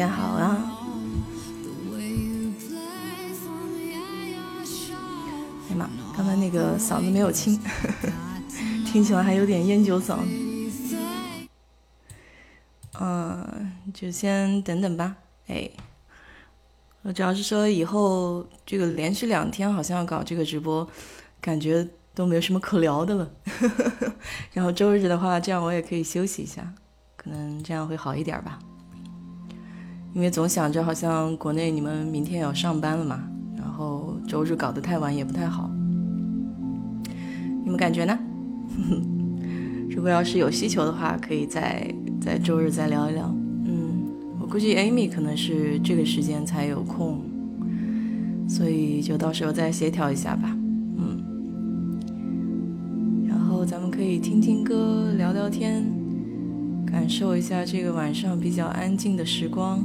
at your show. 哎呀妈，刚才那个嗓子没有清，听起来还有点烟酒嗓。嗯，就先等等吧。哎，我主要是说以后这个连续两天好像要搞这个直播，感觉都没有什么可聊的了。然后周日的话，这样我也可以休息一下，可能这样会好一点吧。因为总想着好像国内你们明天要上班了嘛，然后周日搞得太晚也不太好。你们感觉呢？如果要是有需求的话，可以在在周日再聊一聊。嗯，我估计 Amy 可能是这个时间才有空，所以就到时候再协调一下吧。嗯，然后咱们可以听听歌，聊聊天，感受一下这个晚上比较安静的时光。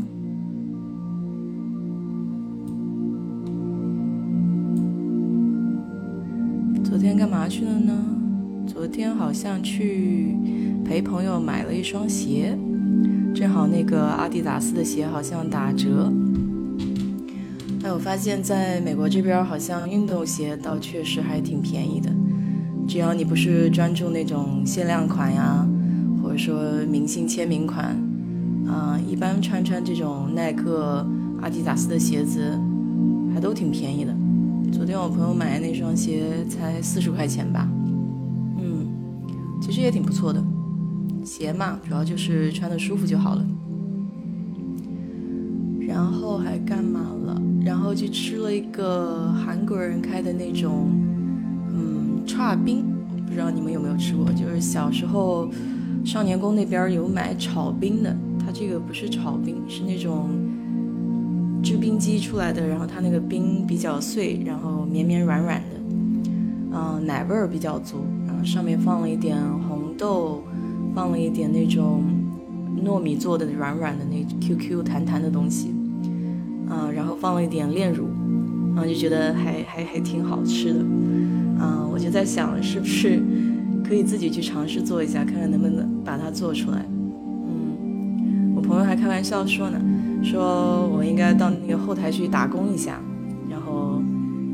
干嘛去了呢？昨天好像去陪朋友买了一双鞋，正好那个阿迪达斯的鞋好像打折。哎，我发现在美国这边好像运动鞋倒确实还挺便宜的，只要你不是专注那种限量款呀，或者说明星签名款，啊、一般穿穿这种耐克、阿迪达斯的鞋子，还都挺便宜的。昨天我朋友买的那双鞋才四十块钱吧，嗯，其实也挺不错的。鞋嘛，主要就是穿的舒服就好了。然后还干嘛了？然后去吃了一个韩国人开的那种，嗯，串冰，不知道你们有没有吃过？就是小时候少年宫那边有买炒冰的，它这个不是炒冰，是那种制冰机出来的，然后它那个冰比较碎，然后绵绵软软的，嗯、奶味儿比较足，然后上面放了一点红豆，放了一点那种糯米做的软软的那 QQ 弹弹的东西，嗯、然后放了一点炼乳，然后就觉得还还还挺好吃的，嗯、我就在想是不是可以自己去尝试做一下，看看能不能把它做出来。嗯，我朋友还开玩笑说呢，说我应该到那个后台去打工一下，然后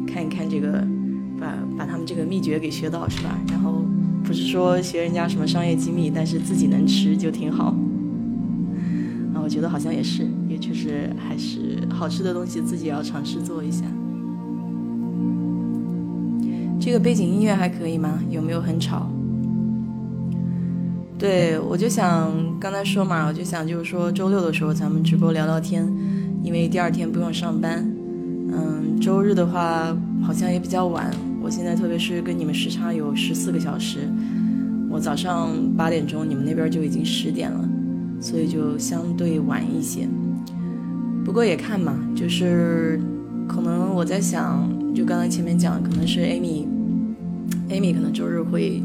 看一看这个，把把他们这个秘诀给学到是吧？然后不是说学人家什么商业机密，但是自己能吃就挺好。啊，我觉得好像也是，也确实还是好吃的东西自己要尝试做一下。这个背景音乐还可以吗？有没有很吵？对，我就想刚才说嘛，我就想就是说周六的时候咱们直播聊聊天，因为第二天不用上班。嗯，周日的话好像也比较晚，我现在特别是跟你们时差有十四个小时，我早上八点钟，你们那边就已经十点了，所以就相对晚一些。不过也看嘛，就是可能我在想，就刚才前面讲，可能是 Amy，Amy 可能周日会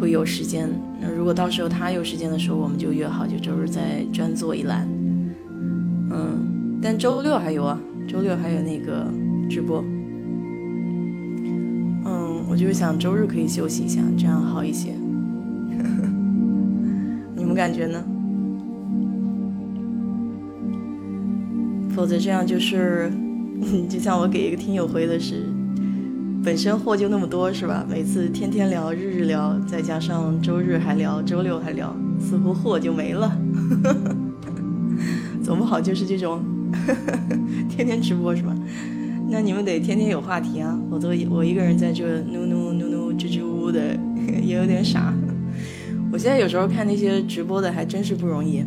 会有时间。那如果到时候他有时间的时候，我们就约好，就周日再专做一栏。嗯，但周六还有啊，周六还有那个直播。嗯，我就是想周日可以休息一下，这样好一些。你们感觉呢？否则这样就是，就像我给一个听友回的是，本身货就那么多是吧？每次天天聊，日日聊，再加上周日还聊，周六还聊，似乎货就没了。总不好就是这种 天天直播是吧？那你们得天天有话题啊，我都我一个人在这努努努努支支吾吾的 也有点傻。我现在有时候看那些直播的还真是不容易，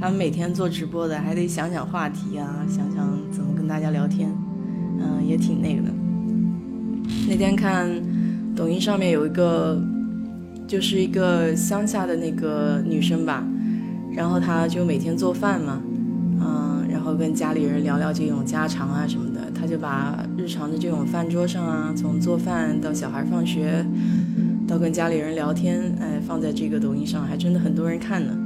他们每天做直播的还得想想话题啊，想想怎么跟大家聊天，嗯，也挺那个的。那天看抖音上面有一个，就是一个乡下的那个女生吧，然后她就每天做饭嘛，嗯，然后跟家里人聊聊这种家常啊什么的，她就把日常的这种饭桌上啊，从做饭到小孩放学。到跟家里人聊天，哎，放在这个抖音上，还真的很多人看呢。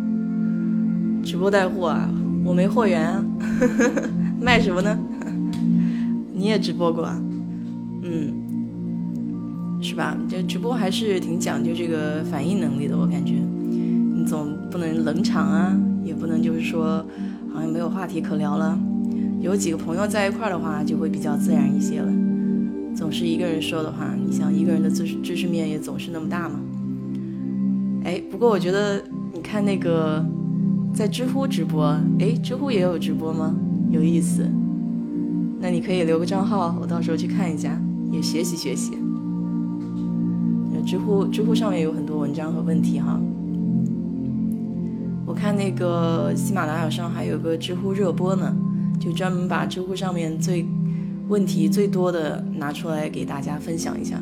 直播带货啊，我没货源啊，卖什么呢？你也直播过啊？嗯，是吧？这直播还是挺讲究这个反应能力的，我感觉。你总不能冷场啊，也不能就是说好像没有话题可聊了。有几个朋友在一块儿的话，就会比较自然一些了。总是一个人说的话，你想一个人的知识知识面也总是那么大吗？哎，不过我觉得你看那个在知乎直播，哎，知乎也有直播吗？有意思。那你可以留个账号，我到时候去看一下，也学习学习。知乎知乎上面有很多文章和问题哈。我看那个喜马拉雅上还有个知乎热播呢，就专门把知乎上面最。问题最多的拿出来给大家分享一下，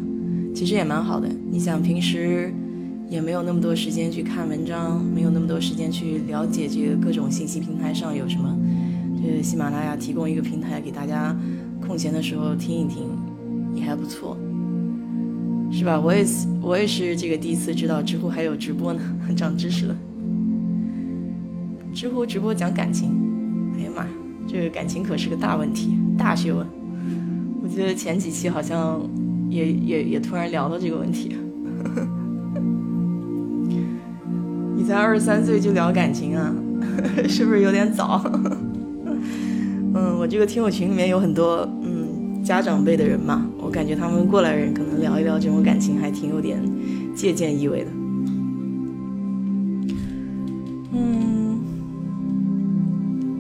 其实也蛮好的。你想平时也没有那么多时间去看文章，没有那么多时间去了解这个各种信息平台上有什么，这个喜马拉雅提供一个平台给大家空闲的时候听一听，也还不错，是吧？我也是，我也是这个第一次知道知乎还有直播呢，长知识了。知乎直播讲感情，哎呀妈，这个感情可是个大问题，大学问。我记得前几期好像也也也突然聊到这个问题。你才二十三岁就聊感情啊，是不是有点早？嗯，我这个听友群里面有很多嗯家长辈的人嘛，感觉他们过来人可能聊一聊这种感情还挺有点借鉴意味的。嗯，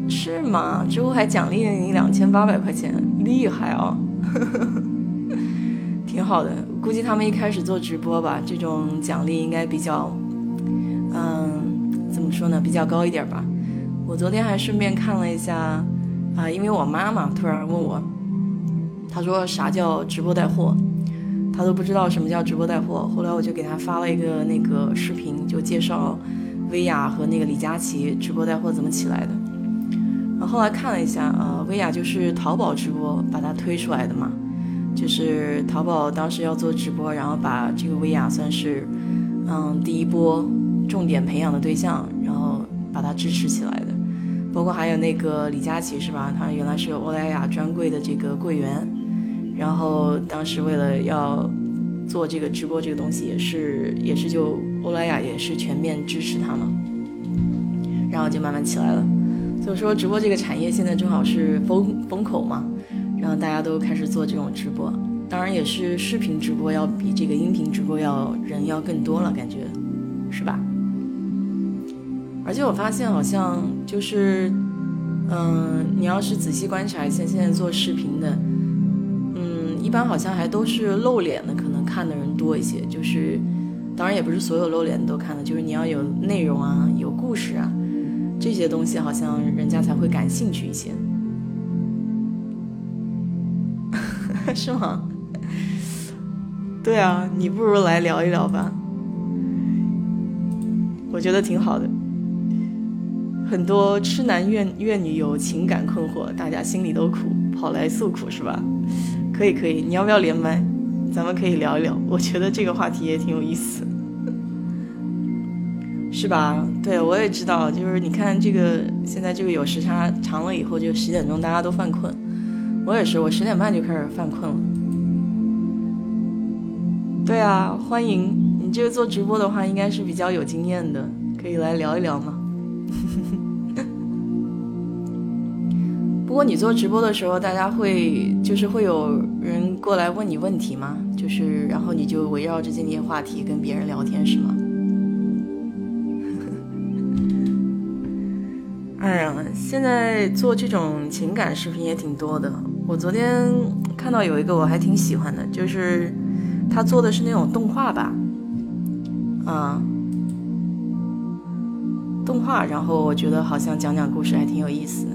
是吗？之后还奖励了你两千八百块钱，厉害啊！挺好的，估计他们一开始做直播吧，这种奖励应该比较，嗯，怎么说呢，比较高一点吧。我昨天还顺便看了一下，啊，因为我妈妈突然问我，他说啥叫直播带货，他都不知道什么叫直播带货。后来我就给他发了一个那个视频，就介绍薇娅和那个李佳琦直播带货怎么起来的。然后后来看了一下，呃，薇娅就是淘宝直播把它推出来的嘛，就是淘宝当时要做直播，然后把这个薇娅算是，嗯，第一波重点培养的对象，然后把它支持起来的。包括还有那个李佳琦是吧？他原来是欧莱雅专柜的这个柜员，然后当时为了要做这个直播这个东西，也是也是就欧莱雅也是全面支持他嘛，然后就慢慢起来了。所以说，直播这个产业现在正好是风风口嘛，然后大家都开始做这种直播，当然也是视频直播要比这个音频直播要人要更多了，感觉是吧？而且我发现好像就是，嗯，你要是仔细观察一下现在做视频的，一般好像还都是露脸的，可能看的人多一些。就是，当然也不是所有露脸的都看的，就是你要有内容啊，有故事啊。这些东西好像人家才会感兴趣一些，是吗？对啊，你不如来聊一聊吧，我觉得挺好的。很多痴男怨怨女有情感困惑，大家心里都苦，跑来诉苦是吧？可以可以，你要不要连麦？咱们可以聊一聊，我觉得这个话题也挺有意思。是吧？对，我也知道，就是你看这个，现在这个有时差长了以后，就十点钟大家都犯困。我也是，我十点半就开始犯困了。对啊，欢迎你这个做直播的话，应该是比较有经验的，可以来聊一聊吗？不过你做直播的时候，大家会就是会有人过来问你问题吗？就是然后你就围绕着这些话题跟别人聊天是吗？哎呀，现在做这种情感视频也挺多的。我昨天看到有一个我还挺喜欢的，就是他做的是那种动画吧，啊，动画，然后我觉得好像讲讲故事还挺有意思。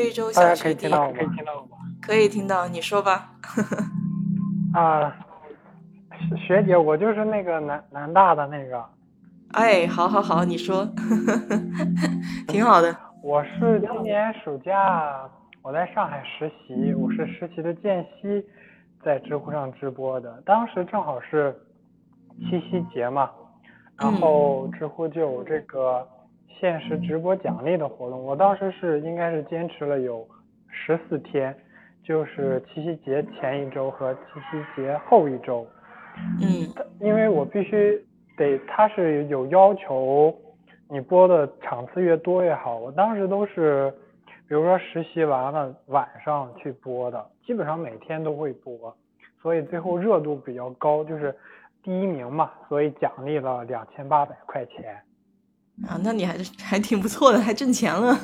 非洲小学弟，可以听到吗？可以听到我吗？可以听到，你说吧。啊，学姐，我就是那个南南大的那个。哎，好，好，好，你说，挺好的。我是今年暑假我在上海实习，我是实习的间隙在知乎上直播的。当时正好是七夕节嘛，然后知乎就有这个限时直播奖励的活动。我当时是应该是坚持了有十四天，就是七夕节前一周和七夕节后一周。嗯，因为我必须。得，他是有要求，你播的场次越多越好。我当时都是，比如说实习完了晚上去播的，基本上每天都会播，所以最后热度比较高，就是第一名嘛，所以奖励了两千八百块钱。啊，那你还是 还挺不错的，还挣钱了。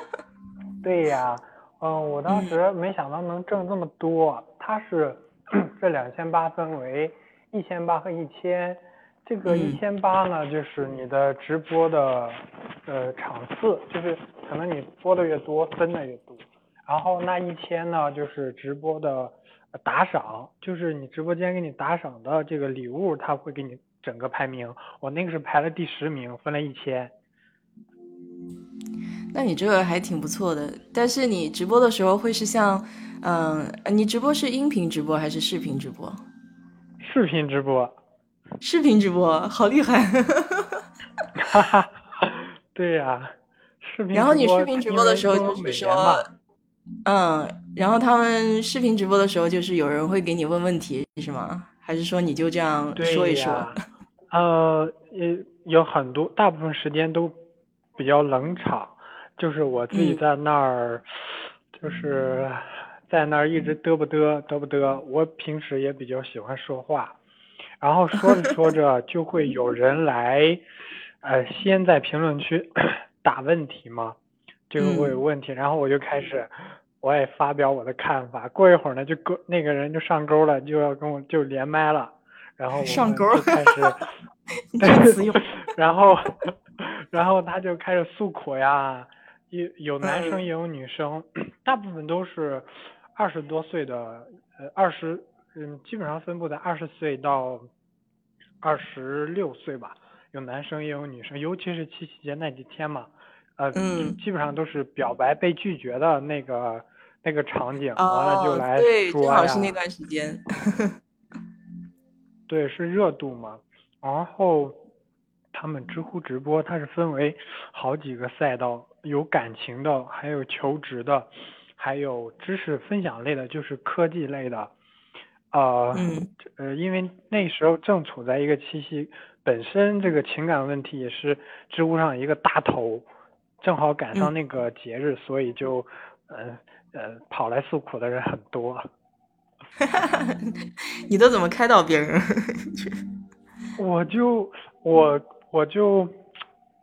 对呀，嗯，我当时没想到能挣这么多。他是 这两千八分为一千八和一千。这个一千八呢，就是你的直播的呃场次，就是可能你播的越多，分的越多。然后那一千呢，就是直播的打赏，就是你直播间给你打赏的这个礼物，他会给你整个排名。我那个是排了第十名，分了一千。那你这个还挺不错的。但是你直播的时候会是像，嗯，你直播是音频直播还是视频直播？视频直播。视频直播好厉害，哈哈，对呀，视频。然后你视频直播的时候就是说，嗯，然后他们视频直播的时候就是有人会给你问问题是吗？还是说你就这样说一说？呃，有很多，大部分时间都比较冷场，就是我自己在那儿，就是在那儿一直嘚不嘚嘚不嘚。我平时也比较喜欢说话。然后说着 说着就会有人来，呃，先在评论区 打问题嘛，就会有问题，然后我就开始，我也发表我的看法。过一会儿呢，就勾那个人就上钩了，就要跟我就连麦了，然后上钩开始，然后 然后他就开始诉苦呀，有有男生也有女生，大部分都是二十多岁的，呃，二十。嗯，基本上分布在二十岁到二十六岁吧，有男生也有女生，尤其是七夕节那几天嘛，呃，基本上都是表白被拒绝的那个那个场景，完了就来说呀。正好是那段时间。对，是热度嘛。然后他们知乎直播，它是分为好几个赛道，有感情的，还有求职的，还有知识分享类的，就是科技类的。呃，呃，因为那时候正处在一个七夕，本身这个情感问题也是知乎上一个大头，正好赶上那个节日，所以就，呃呃，跑来诉苦的人很多。你都怎么开导别人？我就我我就，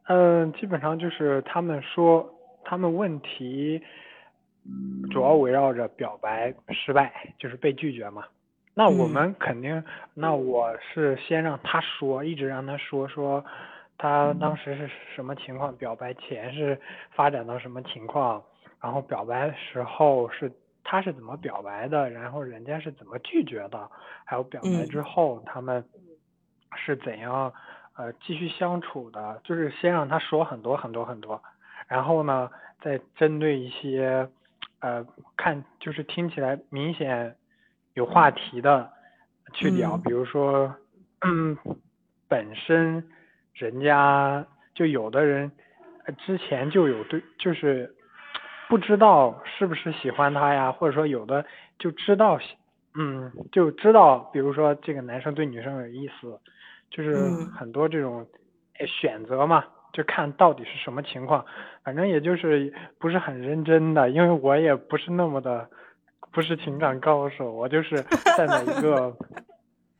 嗯，基本上就是他们说他们问题，主要围绕着表白失败，就是被拒绝嘛。那我们肯定，那我是先让他说，一直让他说说，他当时是什么情况，表白前是发展到什么情况，然后表白时候是他是怎么表白的，然后人家是怎么拒绝的，还有表白之后他们是怎样呃继续相处的，就是先让他说很多很多很多，然后呢再针对一些呃看就是听起来明显。有话题的去聊，比如说，嗯，本身人家就有的人之前就有对，就是不知道是不是喜欢他呀，或者说有的就知道，嗯，就知道，比如说这个男生对女生有意思，就是很多这种选择嘛，就看到底是什么情况，反正也就是不是很认真的，因为我也不是那么的。不是情感高手，我就是站在一个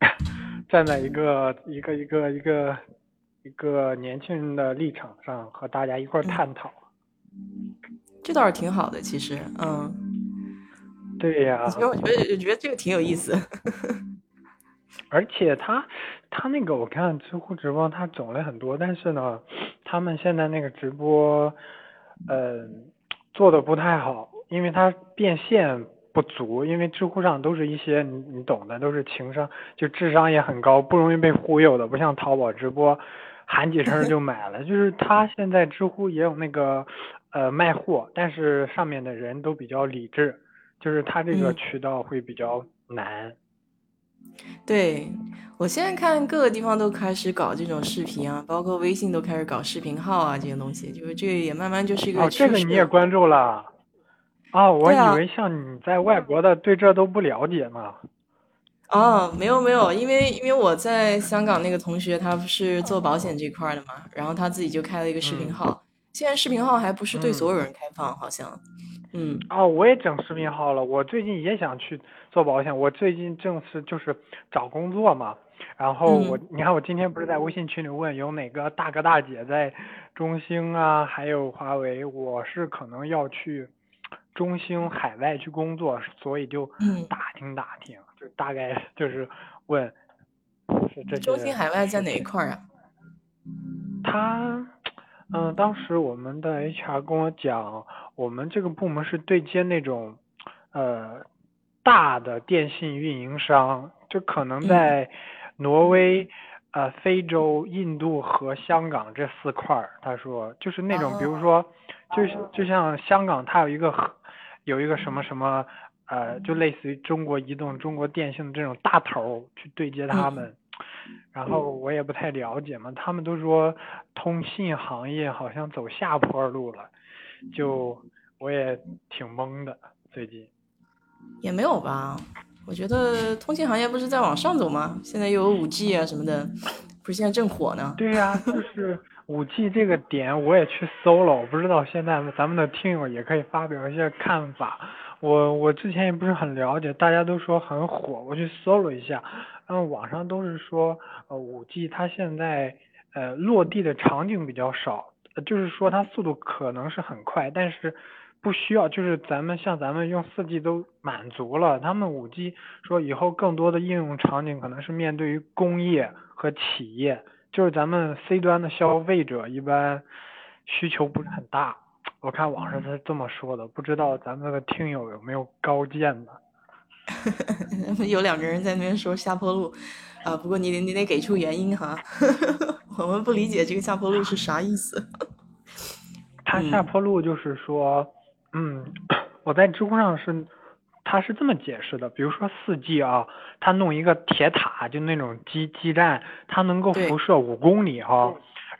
站在一个一个一个一个一个年轻人的立场上和大家一块儿探讨。这倒是挺好的，其实，嗯。对呀。其实我觉得，我觉得这个挺有意思。而且他他那个我看知乎直播，他种类很多，但是呢，他们现在那个直播，嗯，做的不太好，因为他变现不足，因为知乎上都是一些你你懂的，都是情商就智商也很高，不容易被忽悠的，不像淘宝直播喊几声就买了。就是他现在知乎也有那个呃卖货，但是上面的人都比较理智，就是他这个渠道会比较难。对，我现在看各个地方都开始搞这种视频啊，包括微信都开始搞视频号啊，这些东西，就是这个也慢慢就是一个哦，这个你也关注了？啊，我以为像你在外国的对这都不了解呢。哦，没有没有，因为因为我在香港那个同学他不是做保险这块的嘛，然后他自己就开了一个视频号，现在视频号还不是对所有人开放，好像。嗯哦，我也整视频号了。我最近也想去做保险。我最近正是就是找工作嘛，然后我你看我今天不是在微信群里问有哪个大哥大姐在中兴啊，还有华为，我是可能要去中兴海外去工作，所以就打听打听，就大概 就是问是这中兴海外在哪一块儿啊？他。嗯，当时我们的 HR 跟我讲，我们这个部门是对接那种，呃，大的电信运营商，就可能在挪威、呃，非洲、印度和香港这四块儿。他说，就是那种，比如说，就是就像香港，它有一个有一个什么什么，呃，就类似于中国移动、中国电信的这种大头去对接他们。然后我也不太了解嘛，他们都说通信行业好像走下坡路了，就我也挺懵的最近。也没有吧，我觉得通信行业不是在往上走吗？现在又有五 G 啊什么的，不是现在正火呢？对呀，就是五 G 这个点我也去搜了，我不知道现在咱们的听友也可以发表一些看法。我我之前也不是很了解，大家都说很火，我去搜了一下。嗯，网上都是说，呃，五 G 它现在呃落地的场景比较少，就是说它速度可能是很快，但是不需要，就是咱们像咱们用四 G 都满足了，他们五 G 说以后更多的应用场景可能是面对于工业和企业，就是咱们 C 端的消费者一般需求不是很大。我看网上是这么说的，不知道咱们的听友有没有高见的。有两个人在那边说下坡路，啊，不过你得你得给出原因哈，我们不理解这个下坡路是啥意思。他下坡路就是说，嗯，我在知乎上是，他是这么解释的，比如说四 G 啊，他弄一个铁塔，就那种基基站，它能够辐射五公里哈。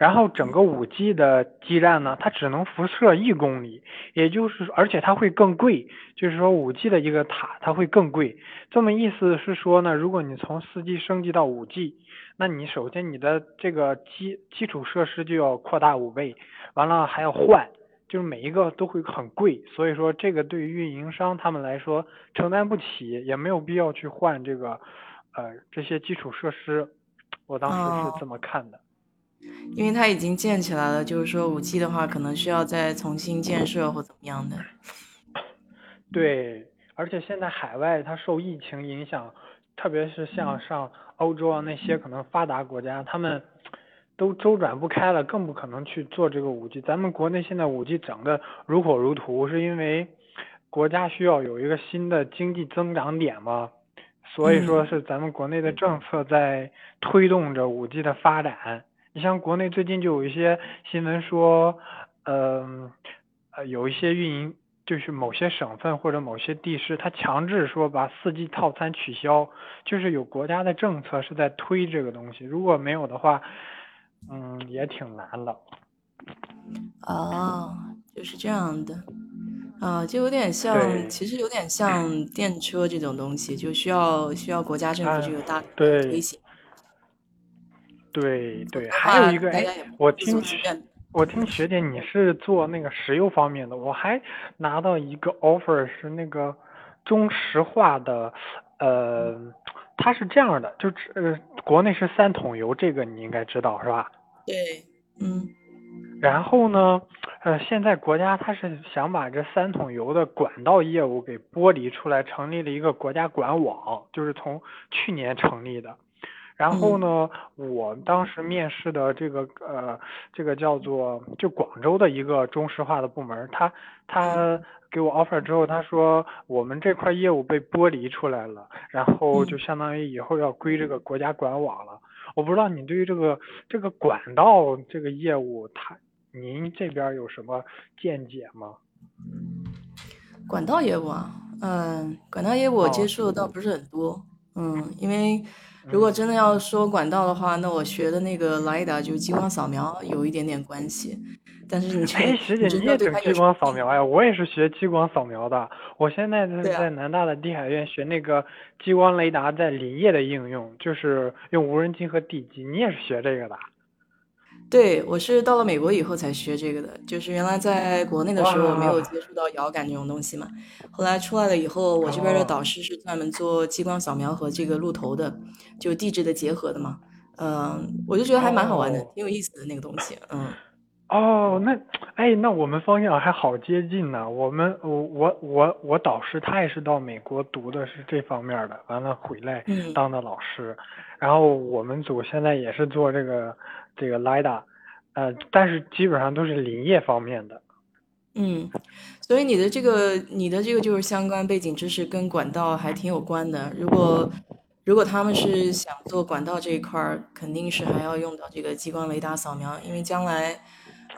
然后整个五 G 的基站呢，它只能辐射一公里，也就是，而且它会更贵，就是说五 G 的一个塔它会更贵。这么意思是说呢，如果你从四 G 升级到五 G，那你首先你的这个基基础设施就要扩大五倍，完了还要换，就是每一个都会很贵。所以说这个对于运营商他们来说承担不起，也没有必要去换这个呃这些基础设施。我当时是这么看的。因为它已经建起来了，就是说五 G 的话，可能需要再重新建设或怎么样的。对，而且现在海外它受疫情影响，特别是像上欧洲啊那些可能发达国家，他们都周转不开了，更不可能去做这个五 G。咱们国内现在五 G 整的如火如荼，是因为国家需要有一个新的经济增长点嘛，所以说是咱们国内的政策在推动着五 G 的发展。你像国内最近就有一些新闻说，呃，呃，有一些运营就是某些省份或者某些地市，它强制说把四 G 套餐取消，就是有国家的政策是在推这个东西。如果没有的话，嗯，也挺难了。哦，就是这样的，啊，就有点像，其实有点像电车这种东西，就需要需要国家政府这个大推行。对对对，还有一个哎，我听我听学姐你是做那个石油方面的，我还拿到一个 offer 是那个中石化的，呃，它是这样的，就呃国内是三桶油，这个你应该知道是吧？对，嗯。然后呢，呃，现在国家它是想把这三桶油的管道业务给剥离出来，成立了一个国家管网，就是从去年成立的。然后呢，我当时面试的这个呃，这个叫做就广州的一个中石化的部门，他他给我 offer 之后，他说我们这块业务被剥离出来了，然后就相当于以后要归这个国家管网了。我不知道你对于这个这个管道这个业务，他您这边有什么见解吗？管道业务啊，嗯，管道业务我接触的倒不是很多，嗯，因为如果真的要说管道的话，那我学的那个 LiDAR 就是激光扫描有一点点关系。但是你哎，学姐你也整激光扫描呀？我也是学激光扫描的，我现在是在南大的地海院学那个激光雷达在林业的应用，就是用无人机和地基。你也是学这个的？对，我是到了美国以后才学这个的，就是原来在国内的时候没有接触到遥感这种东西嘛。后来出来了以后，我这边的导师是专门做激光扫描和这个路头的，就地质的结合的嘛。嗯，我就觉得还蛮好玩的，挺有意思的那个东西。嗯。哦，那哎，那我们方向还好接近呢。我们我我我我导师他也是到美国读的是这方面的，完了回来当的老师。然后我们组现在也是做这个。这个 LIDA，呃，但是基本上都是林业方面的。嗯，所以你的这个，你的这个就是相关背景知识跟管道还挺有关的。如果如果他们是想做管道这一块儿，肯定是还要用到这个激光雷达扫描，因为将来，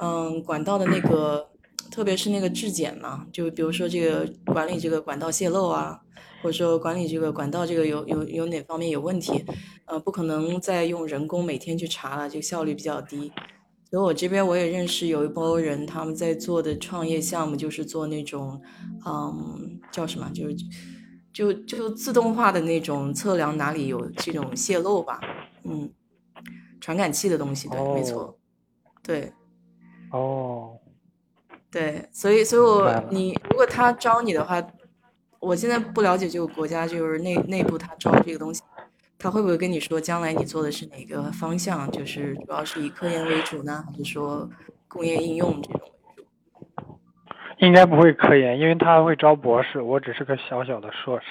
嗯，管道的那个，特别是那个质检嘛，就比如说这个管理这个管道泄漏啊。或者说管理这个管道这个有有有哪方面有问题，呃，不可能再用人工每天去查了，这个效率比较低。所以我这边我也认识有一波人，他们在做的创业项目就是做那种，嗯，叫什么，就是就就自动化的那种测量哪里有这种泄漏吧，嗯，传感器的东西，对，没错，对，哦，对，所以所以我你如果他招你的话。我现在不了解这个国家，就是内内部他招这个东西，他会不会跟你说将来你做的是哪个方向？就是主要是以科研为主呢，还是说工业应用这种为主？应该不会科研，因为他会招博士，我只是个小小的硕士。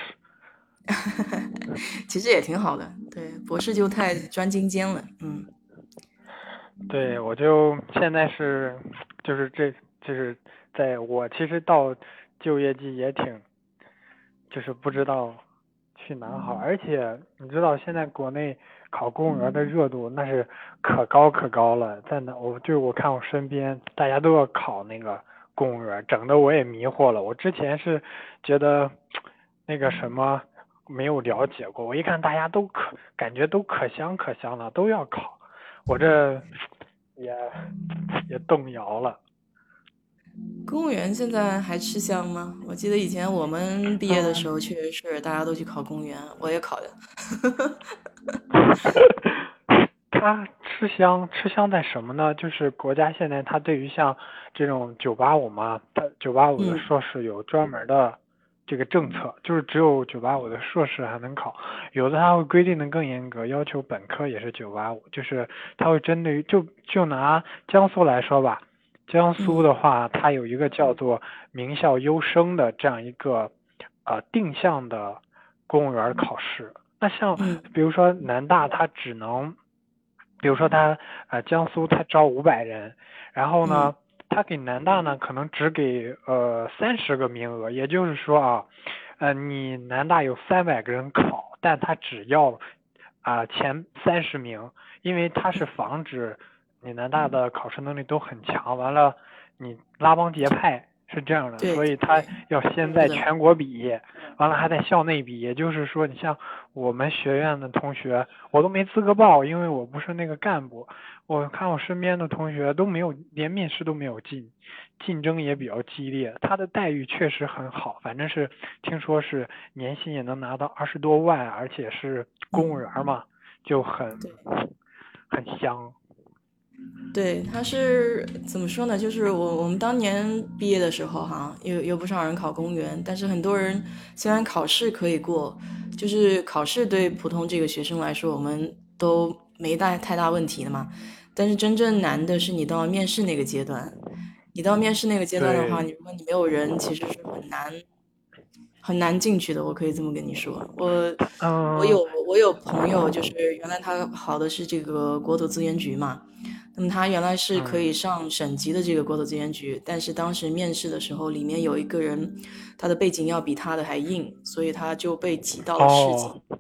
其实也挺好的，对，博士就太专精尖了，嗯。对，我就现在是，就是这，就是在我其实到就业季也挺。就是不知道去哪好，而且你知道现在国内考公务员的热度那是可高可高了，在那我就我看我身边大家都要考那个公务员，整的我也迷惑了。我之前是觉得那个什么没有了解过，我一看大家都可感觉都可香可香了，都要考，我这也也动摇了。公务员现在还吃香吗？我记得以前我们毕业的时候，确实是大家都去考公务员，我也考的。他吃香，吃香在什么呢？就是国家现在他对于像这种九八五嘛，他九八五的硕士有专门的这个政策，就是只有九八五的硕士还能考，有的他会规定的更严格，要求本科也是九八五，就是他会针对于就就拿江苏来说吧。江苏的话，它有一个叫做名校优生的这样一个呃定向的公务员考试。那像比如说南大，它只能，比如说它呃江苏它招五百人，然后呢，它给南大呢可能只给呃三十个名额，也就是说啊，呃你南大有三百个人考，但它只要啊前三十名，因为它是防止。你南大的考试能力都很强，完了你拉帮结派是这样的，所以他要先在全国比，完了还在校内比，也就是说你像我们学院的同学，我都没资格报，因为我不是那个干部。我看我身边的同学都没有，连面试都没有进，竞争也比较激烈。他的待遇确实很好，反正是听说是年薪也能拿到二十多万，而且是公务员嘛，就很很香。对，他是怎么说呢？就是我我们当年毕业的时候，哈，有有不少人考公务员，但是很多人虽然考试可以过，就是考试对普通这个学生来说，我们都没大太大问题的嘛。但是真正难的是你到面试那个阶段，你到面试那个阶段的话，你如果你没有人，其实是很难很难进去的。我可以这么跟你说，我嗯，我有我有朋友，就是原来他考的是这个国土资源局嘛，那么他原来是可以上省级的这个国土资源局，但是当时面试的时候，里面有一个人，他的背景要比他的还硬，所以他就被挤到了市级。哦。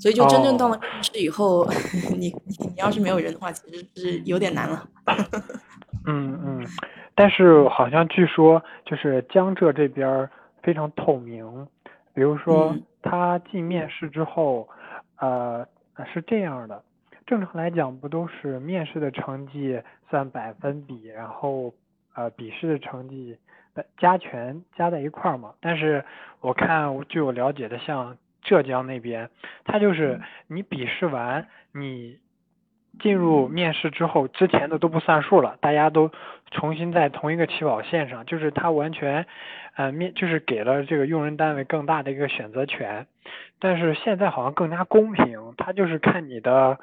所以就真正到了哦。面试以后，你你你要是没有人的话，其实是有点难了。嗯嗯，但是好像据说就是江浙这边非常透明，比如说嗯。他进面试之后，呃是这样的，正常来讲不都是面试的成绩算百分比，然后呃笔试的成绩的加权加在一块儿嘛？但是我看据我了解的，像浙江那边，他就是你笔试完你。进入面试之后，之前的都不算数了，大家都重新在同一个起跑线上，就是他完全，呃面就是给了这个用人单位更大的一个选择权，但是现在好像更加公平，他就是看你的，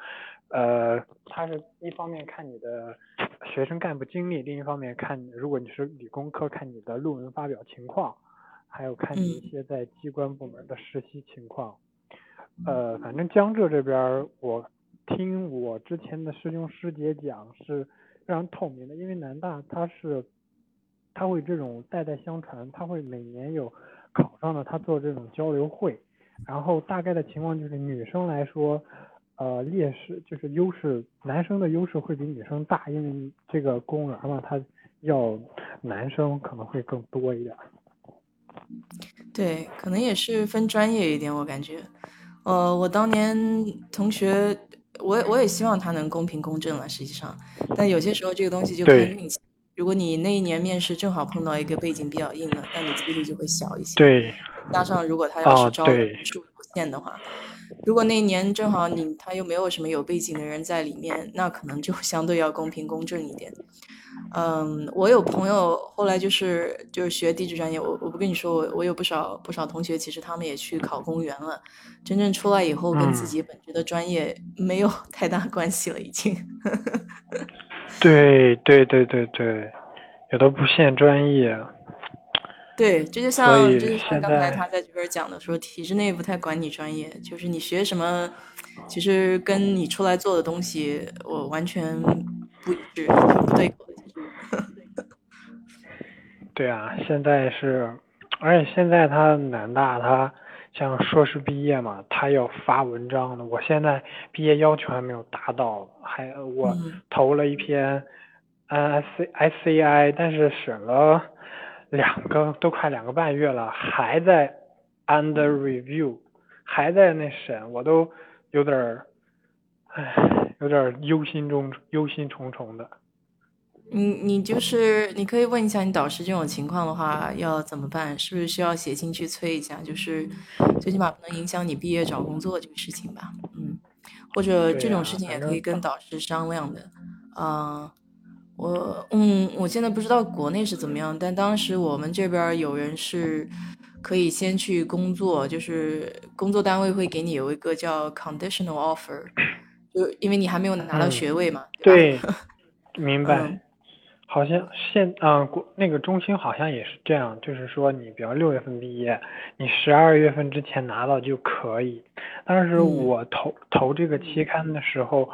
呃，他是一方面看你的学生干部经历，另一方面看你如果你是理工科，看你的论文发表情况，还有看你一些在机关部门的实习情况，呃，反正江浙这边儿我。听我之前的师兄师姐讲是非常透明的，因为南大它是，它会这种代代相传，它会每年有考上的，他做这种交流会，然后大概的情况就是女生来说，呃，劣势就是优势，男生的优势会比女生大，因为这个公务员嘛，他要男生可能会更多一点。对，可能也是分专业一点，我感觉。呃，我当年同学，我我也希望他能公平公正了，实际上，但有些时候这个东西就看对运气。如果你那一年面试正好碰到一个背景比较硬的，那你几率就会小一些。对，加上如果他要哦是招人数有限的话，如果那一年正好你他又没有什么有背景的人在里面，那可能就 相对要公平公正一点。嗯，我有朋友后来就是就是学地质专业，我我不跟你说，我我有不少不少同学，其实他们也去考公务员了，真正出来以后跟自嗯己本职的专业没有太大关系了，已经。对对对对对，有的不限专业。对，这就像就像刚才他在这边讲的，说体制内不太管你专业，就是你学什么，其实跟你出来做的东西，我完全不一致，不对口 对啊，现在是，而且现在他南大他像硕士毕业嘛，他要发文章的。我现在毕业要求还没有达到，还我嗯投了一篇 N S C I C I，但是审了两个都快两个半月了，还在 under review，还在那审，我都有点儿，唉，有点儿忧心中忧心忡忡的。你你就是你可以问一下你导师这种情况的话要怎么办，是不是需要写信去催一下，就是最起码不能影响你毕业找工作这个事情吧，嗯，或者这种事情也可以跟导师商量的，啊、我嗯，我现在不知道国内是怎么样，但当时我们这边有人是可以先去工作，就是工作单位会给你有一个叫 conditional offer，就因为你还没有拿到嗯学位嘛，吧？对，明白。嗯好像现啊国那个中兴好像也是这样，就是说你比方六月份毕业，你十二月份之前拿到就可以。当时嗯我投投这个期刊的时候，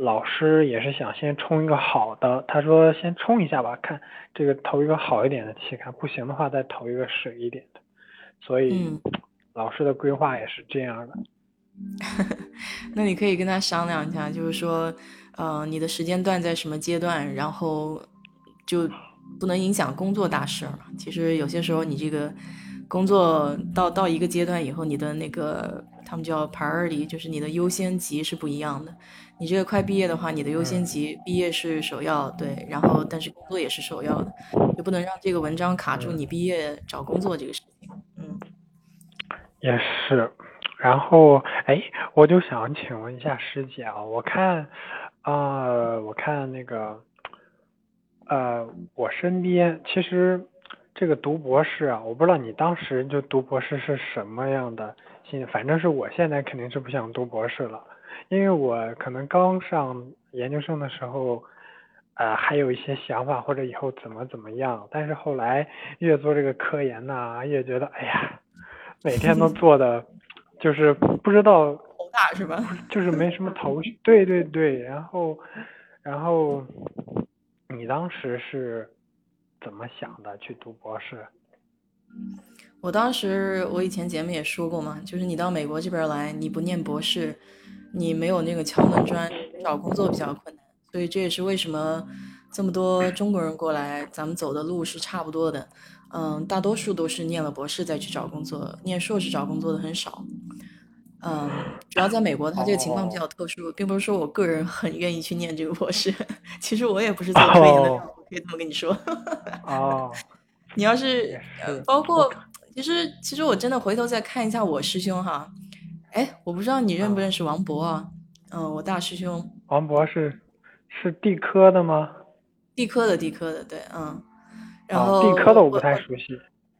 老师也是想先冲一个好的，他说先冲一下吧，看这个投一个好一点的期刊，不行的话再投一个水一点的。所以嗯老师的规划也是这样的。那你可以跟他商量一下，就是说，呃，你的时间段在什么阶段，然后就不能影响工作大事儿嘛。其实有些时候你这个工作到到一个阶段以后，你的那个他们叫 priority，就是你的优先级是不一样的。你这个快毕业的话，你的优先级毕业是首要，对，然后但是工作也是首要的，就不能让这个文章卡住你毕业找工作这个事情。嗯。也是，然后哎，我就想请问一下师姐啊，我看，呃，我看那个，呃，我身边其实这个读博士啊，我不知道你当时就读博士是什么样的心，反正是我现在肯定是不想读博士了，因为我可能刚上研究生的时候，呃，还有一些想法或者以后怎么怎么样，但是后来越做这个科研呐，越觉得哎呀，每天都 做的就是不知道头大是吧？就是没什么头绪。对对对，然后然后你当时是怎么想的去读博士？我当时我以前节目也说过嘛，就是你到美国这边来，你不念博士，你没有那个敲门砖，找工作比较困难。所以这也是为什么这么多中国人过来，咱们走的路是差不多的。嗯，大多数都是念了博士再去找工作，念硕士找工作的很少。嗯，主要在美国，它这个情况比较特殊，并不是说我个人很愿意去念这个博士，其实我也不是做科研的，我可以这么跟你说。哦，你要是包括。其实，其实我真的回头再看一下我师兄哈，哎，我不知道你认不认识王博啊？嗯，我大师兄。王博是是地科的吗？地科的，地科的，对，嗯。然后地科的我不太熟悉。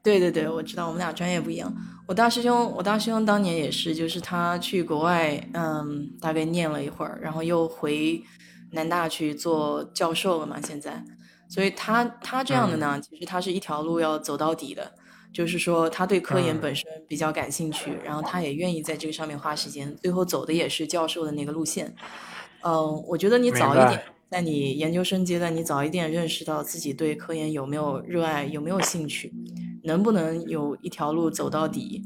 对对对，我知道我们俩专业不一样。我大师兄，我大师兄当年也是，就是他去国外，嗯，大概念了一会儿，然后又回南大去做教授了嘛。现在，所以他他这样的呢，其实他是一条路要走到底的。就是说，他对科研本身比较感兴趣，然后他也愿意在这个上面花时间，最后走的也是教授的那个路线。嗯，我觉得你早一点，在你研究生阶段，你早一点认识到自己对科研有没有热爱，有没有兴趣，能不能有一条路走到底，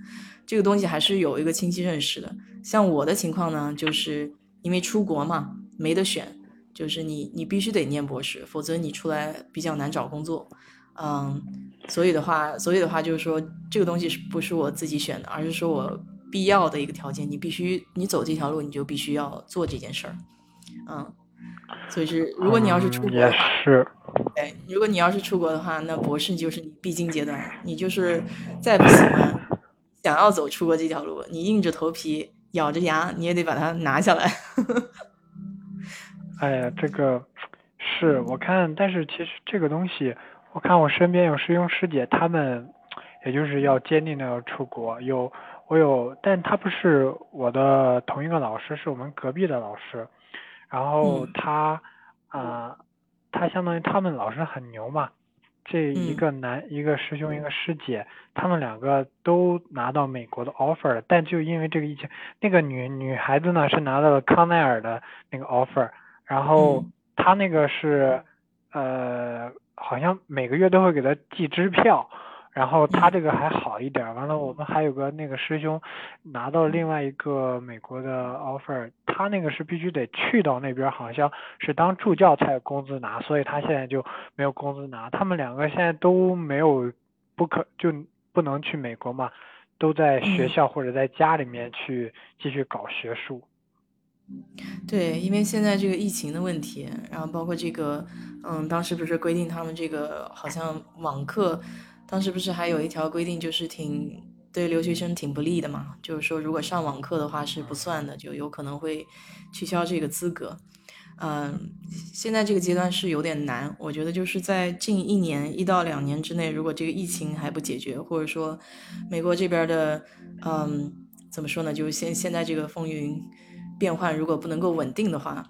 这个东西还是有一个清晰认识的。像我的情况呢，就是因为出国嘛，没得选，就是你你必须得念博士，否则你出来比较难找工作。嗯，所以的话，所以的话就是说，这个东西是不是我自己选的，而是说我必要的一个条件，你必须你走这条路，你就必须要做这件事儿。嗯，所以是，如果你要是出国，也是，对，如果你要是出国的话，那博士就是你必经阶段，你就是再不喜欢，想要走出国这条路，你硬着头皮咬着牙，你也得把它拿下来。哎呀，这个是我看，但是其实这个东西。我看我身边有师兄师姐，他们也就是要坚定的要出国。有我有，但他不是我的同一个老师，是我们隔壁的老师。然后他啊，他相当于他们老师很牛嘛。这一个男一个师兄一个师姐，他们两个都拿到美国的 offer，但就因为这个疫情，那个女女孩子呢是拿到了康奈尔的那个 offer，然后他那个是呃。好像每个月都会给他寄支票，然后他这个还好一点。完了，我们还有个那个师兄拿到另外一个美国的 offer，他那个是必须得去到那边，好像是当助教才有工资拿，所以他现在就没有工资拿。他们两个现在都没有不可就不能去美国嘛，都在学校或者在家里面去继续搞学术。对，因为现在这个疫情的问题，然后包括这个，嗯，当时不是规定他们这个好像网课，当时不是还有一条规定，就是挺对留学生挺不利的嘛，就是说如果上网课的话是不算的，就有可能会取消这个资格。嗯，现在这个阶段是有点难，我觉得就是在近一年一到两年之内，如果这个疫情还不解决，或者说美国这边的，嗯，怎么说呢，就是现现在这个风云。变换如果不能够稳定的话，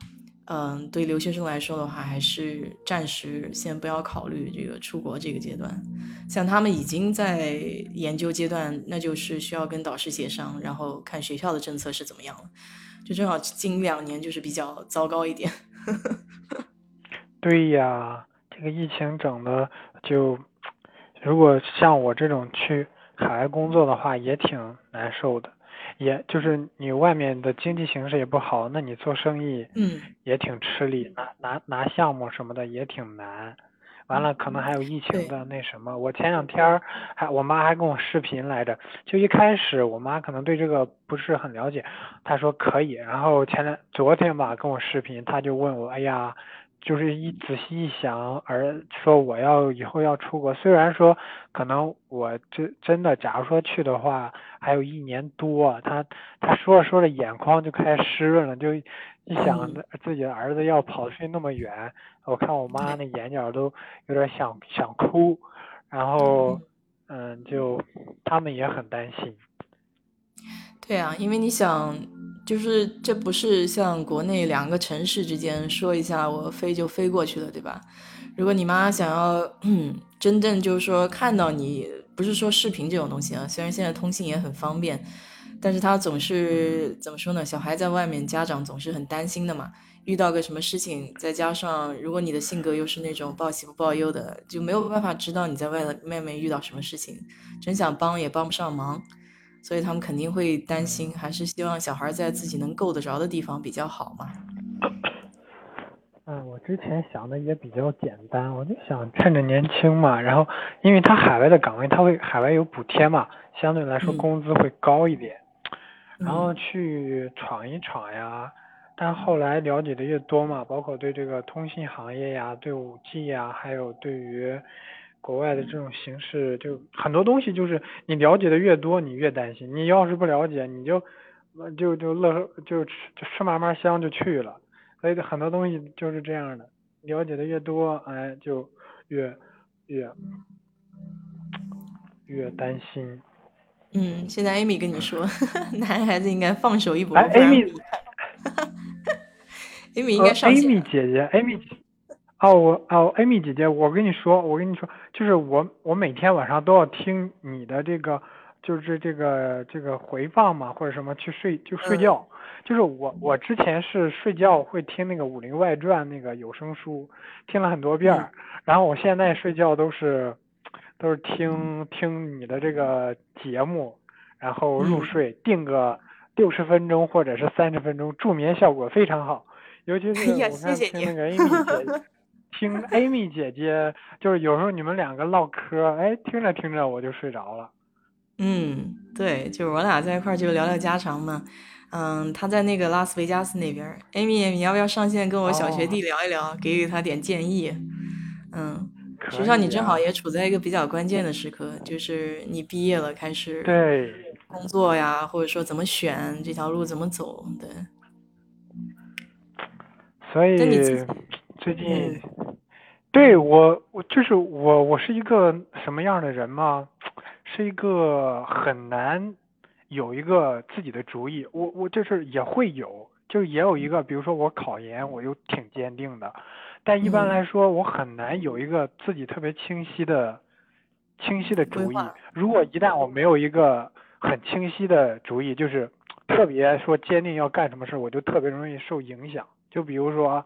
嗯，对留学生来说的话，还是暂时先不要考虑这个出国这个阶段。像他们已经在研究阶段，那就是需要跟导师协商，然后看学校的政策是怎么样了。就正好近两年就是比较糟糕一点。对呀，这个疫情整的就，如果像我这种去海外工作的话，也挺难受的。也就是你外面的经济形势也不好，那你做生意，嗯，也挺吃力，拿拿拿项目什么的也挺难。完了，可能还有疫情的那什么。我前两天还我妈还跟我视频来着，就一开始我妈可能对这个不是很了解，她说可以，然后前两昨天吧跟我视频，她就问我，哎呀。就是一仔细一想，而说我要以后要出国，虽然说可能我这真的，假如说去的话，还有一年多，他他说着说着眼眶就开始湿润了，就一想自己的儿子要跑去那么远，我看我妈那眼角都有点想想哭，然后嗯，就他们也很担心。对啊，因为你想。就是这不是像国内两个城市之间说一下我飞就飞过去了，对吧？如果你妈想要 真正就是说看到你，不是说视频这种东西啊，虽然现在通信也很方便，但是他总是怎么说呢？小孩在外面，家长总是很担心的嘛。遇到个什么事情，再加上如果你的性格又是那种报喜不报忧的，就没有办法知道你在外外面遇到什么事情，真想帮也帮不上忙，所以他们肯定会担心，还是希望小孩在自己能够得着的地方比较好嘛。嗯，我之前想的也比较简单，我就想趁着年轻嘛，然后因为他海外的岗位，他会海外有补贴嘛，相对来说工资会高一点，然后去闯一闯呀。但后来了解的越多嘛，包括对这个通信行业呀，对五 G 呀，还有对于国外的这种形式，就很多东西就是你了解的越多，你越担心。你要是不了解，你就就就乐就吃就吃嘛嘛香就去了。所以很多东西就是这样的，了解的越多，哎，就越越越担心。嗯，现在 Amy 跟你说，男孩子应该放手一搏。哎，Amy。Amy 应该上，Amy 姐姐，Amy，哦，我哦，Amy 姐姐，我跟你说，我跟你说，就是我我每天晚上都要听你的这个，就是这个这个回放嘛，或者什么去睡就睡觉，就是我我之前是睡觉会听那个《武林外传》那个有声书，听了很多遍，然后我现在睡觉都是都是听听你的这个节目，然后入睡，定个六十分钟或者是三十分钟，助眠效果非常好。尤其是我看听那个。Amy 姐姐，听 Amy 姐姐，就是有时候你们两个唠嗑，哎，听着听着我就睡着了。嗯，对，就是我俩在一块就聊聊家常嘛。嗯，他在那个拉斯维加斯那边，Amy，你要不要上线跟我小学弟聊一聊，给予他点建议？嗯，实际上你正好也处在一个比较关键的时刻，就是你毕业了，开始对工作呀，或者说怎么选这条路怎么走，对。所以最近，对我我就是我我是一个什么样的人吗？是一个很难有一个自己的主意。我我就是也会有，就也有一个，比如说我考研，我就挺坚定的。但一般来说，我很难有一个自己特别清晰的清晰的主意。如果一旦我没有一个很清晰的主意，就是特别说坚定要干什么事，我就特别容易受影响。就比如说，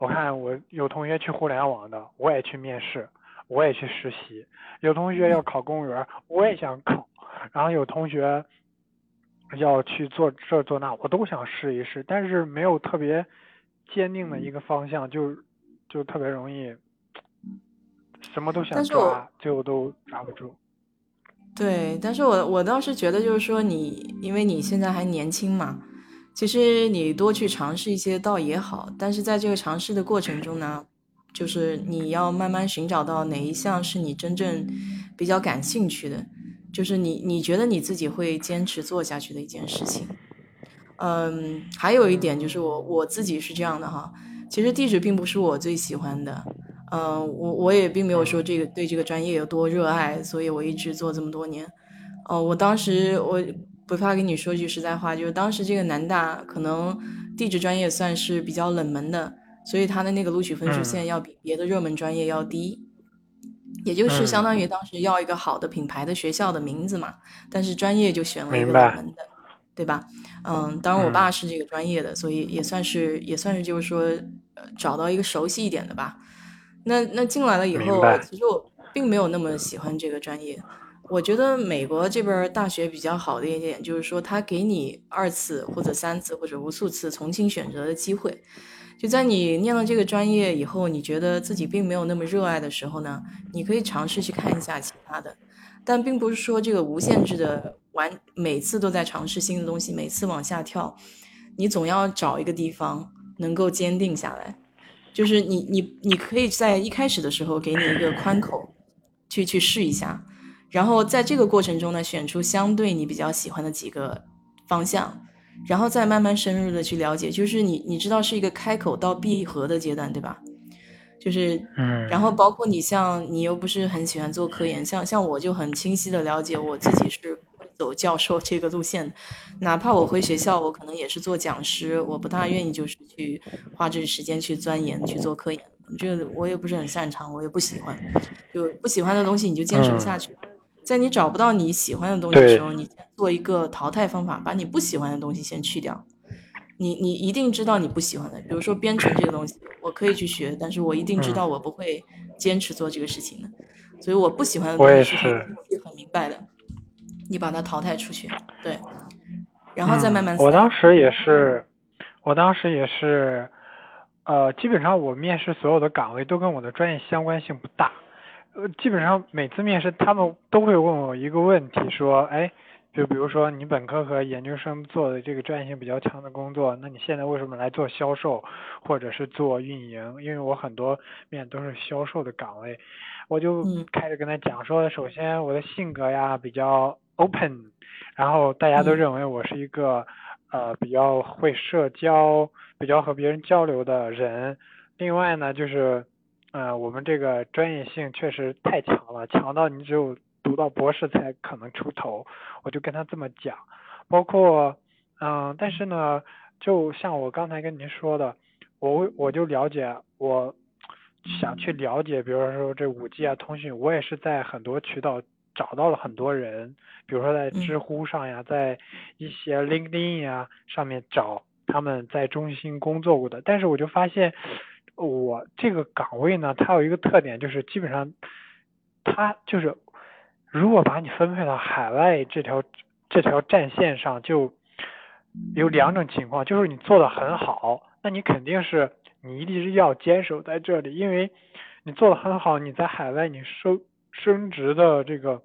我看我有同学去互联网的，我也去面试，我也去实习；有同学要考公务员，我也想考；然后有同学要去做这做那，我都想试一试，但是没有特别坚定的一个方向，就就特别容易什么都想抓，最后都抓不住。对，但是我我倒是觉得，就是说你，因为你现在还年轻嘛。其实你多去尝试一些倒也好，但是在这个尝试的过程中呢，就是你要慢慢寻找到哪一项是你真正比较感兴趣的，就是你你觉得你自己会坚持做下去的一件事情。嗯，还有一点就是我我自己是这样的哈，其实地质并不是我最喜欢的，嗯，我我也并没有说这个对这个专业有多热爱，所以我一直做这么多年。哦，我当时我。不怕跟你说句实在话，就是当时这个南大可能地质专业算是比较冷门的，所以它的那个录取分数线要比别的热门专业要低，也就是相当于当时要一个好的品牌的学校的名字嘛，但是专业就选了一个冷门的，对吧？嗯，当然我爸是这个专业的，所以也算是也算是就是说找到一个熟悉一点的吧。那那进来了以后，其实我并没有那么喜欢这个专业。我觉得美国这边大学比较好的一点就是说，他给你二次或者三次或者无数次重新选择的机会。就在你念了这个专业以后，你觉得自己并没有那么热爱的时候呢，你可以尝试去看一下其他的。但并不是说这个无限制的完，每次都在尝试新的东西，每次往下跳，你总要找一个地方能够坚定下来。就是你你你可以在一开始的时候给你一个宽口，去去试一下。然后在这个过程中呢，选出相对你比较喜欢的几个方向，然后再慢慢深入的去了解。就是你你知道是一个开口到闭合的阶段，对吧？就是，嗯。然后包括你像你又不是很喜欢做科研，像像我就很清晰的了解我自己是走教授这个路线，哪怕我回学校，我可能也是做讲师，我不大愿意就是去花这时间去钻研去做科研，这个我也不是很擅长，我也不喜欢，就不喜欢的东西你就坚持不下去。在你找不到你喜欢的东西的时候，你做一个淘汰方法，把你不喜欢的东西先去掉。你你一定知道你不喜欢的，比如说编程这个东西，我可以去学，但是我一定知道我不会坚持做这个事情的，所以我不喜欢的东西是很明白的。你把它淘汰出去，对，然后再慢慢。我当时也是，我当时也是，呃，基本上我面试所有的岗位都跟我的专业相关性不大。呃，基本上每次面试，他们都会问我一个问题，说，哎，就比如说你本科和研究生做的这个专业性比较强的工作，那你现在为什么来做销售，或者是做运营？因为我很多面都是销售的岗位，我就开始跟他讲说，首先我的性格呀比较 open，然后大家都认为我是一个呃比较会社交、比较和别人交流的人。另外呢，就是。嗯，我们这个专业性确实太强了，强到你只有读到博士才可能出头。我就跟他这么讲，包括，嗯，但是呢，就像我刚才跟您说的，我我就了解，我想去了解，比如说这五 G 啊，通讯，我也是在很多渠道找到了很多人，比如说在知乎上呀，在一些 LinkedIn 呀上面找他们在中心工作过的，但是我就发现。我这个岗位呢，它有一个特点，就是基本上，它就是如果把你分配到海外这条这条战线上，就有两种情况，就是你做的很好，那你肯定是你一直要坚守在这里，因为你做的很好，你在海外你升升职的这个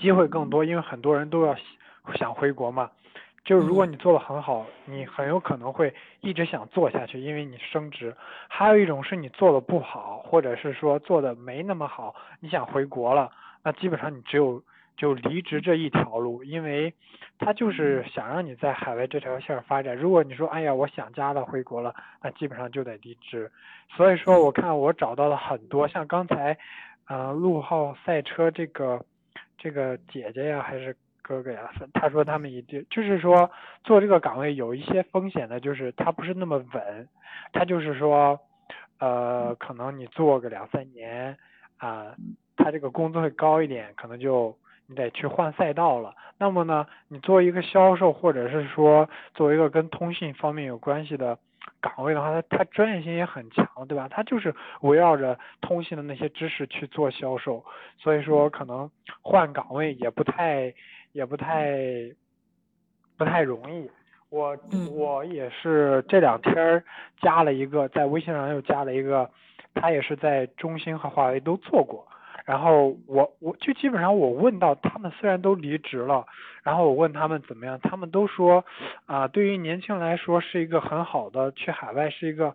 机会更多，因为很多人都要想回国嘛。就是如果你做的很好，你很有可能会一直想做下去，因为你升职。还有一种是你做的不好，或者是说做的没那么好，你想回国了，那基本上你只有就离职这一条路，因为他就是想让你在海外这条线发展。如果你说哎呀我想家了回国了，那基本上就得离职。所以说我看我找到了很多像刚才，呃陆浩赛车这个这个姐姐呀还是。哥哥呀，他说他们一定就是说做这个岗位有一些风险的，就是他不是那么稳，他就是说，呃，可能你做个两三年啊，他这个工资会高一点，可能就你得去换赛道了。那么呢，你做一个销售或者是说做一个跟通信方面有关系的岗位的话，他他专业性也很强，对吧？他就是围绕着通信的那些知识去做销售，所以说可能换岗位也不太。也不太不太容易，我我也是这两天加了一个，在微信上又加了一个，他也是在中兴和华为都做过，然后我我就基本上我问到他们虽然都离职了，然后我问他们怎么样，他们都说啊，对于年轻人来说是一个很好的去海外是一个。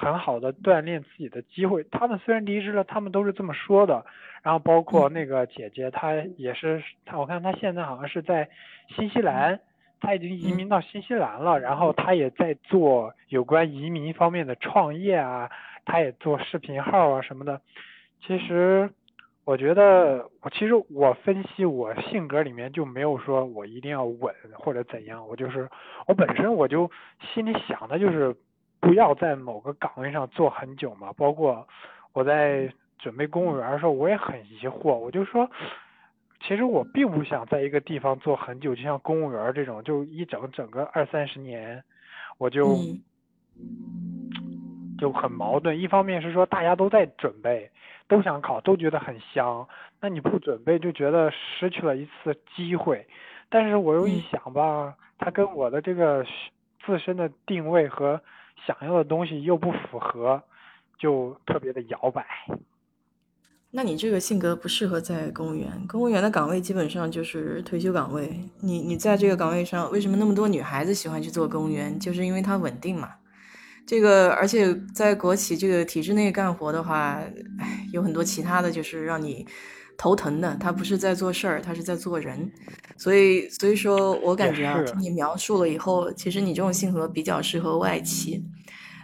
很好的锻炼自己的机会，他们虽然离职了，他们都是这么说的。然后包括那个姐姐，她也是，她我看她现在好像是在新西兰，她已经移民到新西兰了。然后她也在做有关移民方面的创业啊，她也做视频号啊什么的。其实我觉得，我其实我分析我性格里面就没有说我一定要稳或者怎样，我就是我本身我就心里想的就是。不要在某个岗位上做很久嘛，包括我在准备公务员的时候，我也很疑惑。我就说，其实我并不想在一个地方做很久，就像公务员这种，就一整整个二三十年，我就就很矛盾。一方面是说大家都在准备，都想考，都觉得很香，那你不准备就觉得失去了一次机会。但是我又一想吧，它跟我的这个自身的定位和想要的东西又不符合，就特别的摇摆。那你这个性格不适合在公务员，公务员的岗位基本上就是退休岗位。你你在这个岗位上，为什么那么多女孩子喜欢去做公务员？就是因为它稳定嘛。这个而且在国企这个体制内干活的话，哎，有很多其他的就是让你。头疼的，他不是在做事儿，他是在做人，所以所以说我感觉啊，听你描述了以后，其实你这种性格比较适合外企，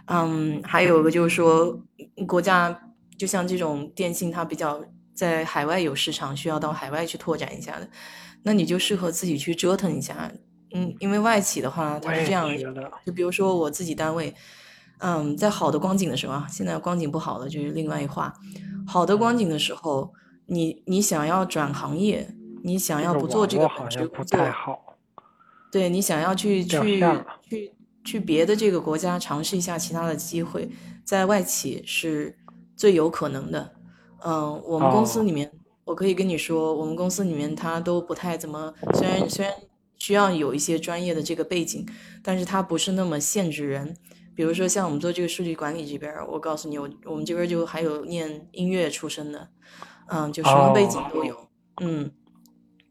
嗯，还有个就是说，国家就像这种电信，它比较在海外有市场，需要到海外去拓展一下的，那你就适合自己去折腾一下。嗯，因为外企的话，它是这样的，就比如说我自己单位，嗯，在好的光景的时候啊，现在光景不好了，就是另外一话。好的光景的时候，你你想要转行业，你想要不做这个本职工作，对你想要去去去去别的这个国家尝试一下其他的机会，在外企是最有可能的。嗯，我们公司里面，我可以跟你说，我们公司里面他都不太怎么，虽然虽然。需要有一些专业的这个背景，但是他不是那么限制人。比如说像我们做这个数据管理这边，我告诉你，我我们这边就还有念音乐出身的，嗯，就什么背景都有。嗯，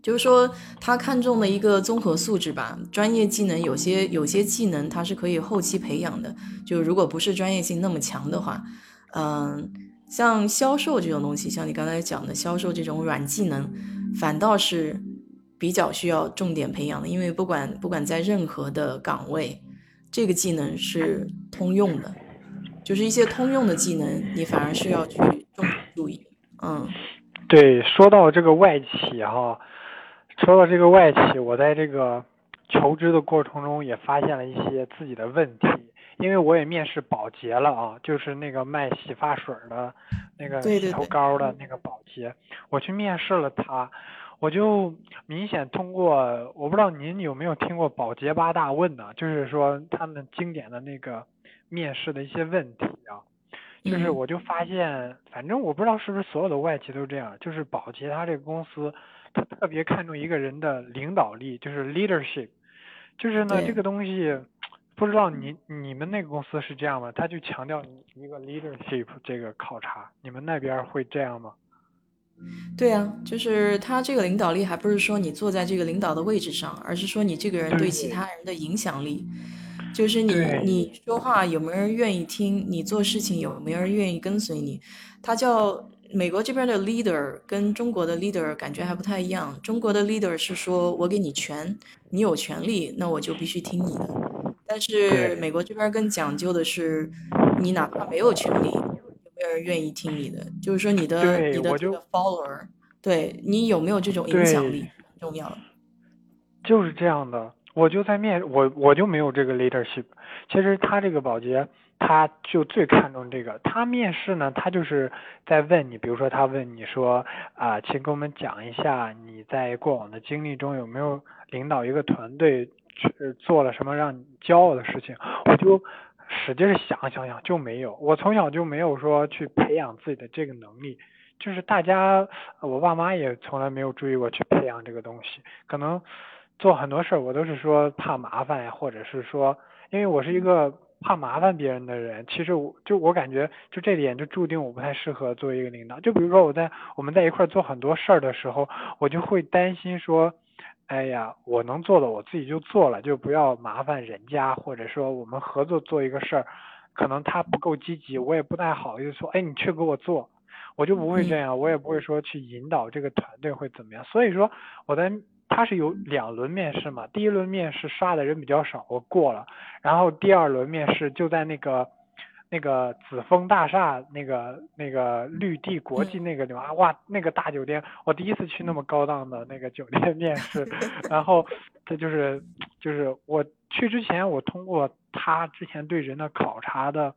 就是说他看中的一个综合素质吧，专业技能有些有些技能它是可以后期培养的。就如果不是专业性那么强的话，嗯，像销售这种东西，像你刚才讲的销售这种软技能，反倒是。比较需要重点培养的，因为不管不管在任何的岗位，这个技能是通用的，就是一些通用的技能，你反而是要去重点注意。嗯，对，说到这个外企哈，说到这个外企，我在这个求职的过程中也发现了一些自己的问题，因为我也面试保洁了啊，就是那个卖洗发水的，那个洗头膏的那个保洁，我去面试了他。我就明显通过，我不知道您有没有听过保洁八大问呢？就是说他们经典的那个面试的一些问题啊，就是我就发现，反正我不知道是不是所有的外企都这样，就是宝洁他这个公司，他特别看重一个人的领导力，就是 leadership，就是呢这个东西，不知道你你们那个公司是这样吗？他就强调一个 leadership 这个考察，你们那边会这样吗？对啊，就是他这个领导力，还不是说你坐在这个领导的位置上，而是说你这个人对。其他人的影响力，就是你你说话有没有人愿意听，你做事情有没有人愿意跟随你。他叫美国这边的 leader，跟中国的 leader 感觉还不太一样。中国的 leader 是说我给你权，你有权利，那我就必须听你的。但是美国这边更讲究的是，你哪怕没有权利。有没有人愿意听你的，就是说你的你的这个 follower，对你有没有这种影响力很重要。就是这样的，我就在面我我就没有这个 leadership。其实他这个保洁，他就最看重这个。他面试呢，他就是在问你，比如说他问你说啊，请给我们讲一下你在过往的经历中有没有领导一个团队去做了什么让你骄傲的事情，我就。使劲想想想就没有，我从小就没有说去培养自己的这个能力，就是大家，我爸妈也从来没有注意过去培养这个东西，可能做很多事儿我都是说怕麻烦呀，或者是说，因为我是一个怕麻烦别人的人，其实我就我感觉就这点就注定我不太适合做一个领导，就比如说我在我们在一块儿做很多事儿的时候，我就会担心说。哎呀，我能做的我自己就做了，就不要麻烦人家，或者说我们合作做一个事儿，可能他不够积极，我也不太好意思说，哎，你去给我做，我就不会这样，我也不会说去引导这个团队会怎么样。所以说我在他是有两轮面试嘛，第一轮面试刷的人比较少，我过了，然后第二轮面试就在那个。那个紫峰大厦，那个那个绿地国际那个地方，哇，那个大酒店，我第一次去那么高档的那个酒店面试，然后这就是就是我去之前，我通过他之前对人的考察的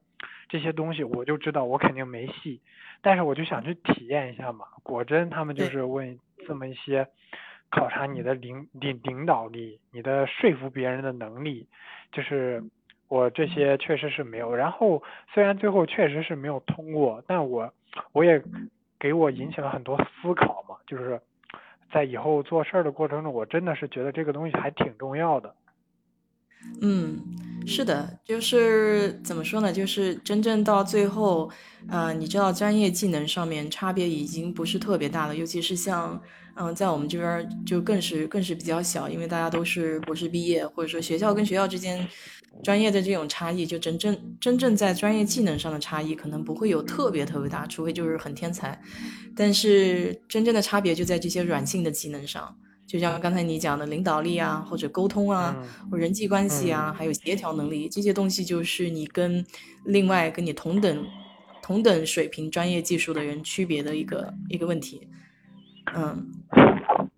这些东西，我就知道我肯定没戏，但是我就想去体验一下嘛，果真他们就是问这么一些考察你的领领领导力，你的说服别人的能力，就是。我这些确实是没有，然后虽然最后确实是没有通过，但我我也给我引起了很多思考嘛，就是在以后做事儿的过程中，我真的是觉得这个东西还挺重要的。嗯，是的，就是怎么说呢？就是真正到最后，呃，你知道专业技能上面差别已经不是特别大了，尤其是像嗯，在我们这边就更是更是比较小，因为大家都是博士毕业，或者说学校跟学校之间。专业的这种差异，就真正真正在专业技能上的差异，可能不会有特别特别大，除非就是很天才。但是真正的差别就在这些软性的技能上，就像刚才你讲的领导力啊，或者沟通啊，或人际关系啊，还有协调能力这些东西，就是你跟另外跟你同等。同等水平专业技术的人区别的一个一个问题。嗯，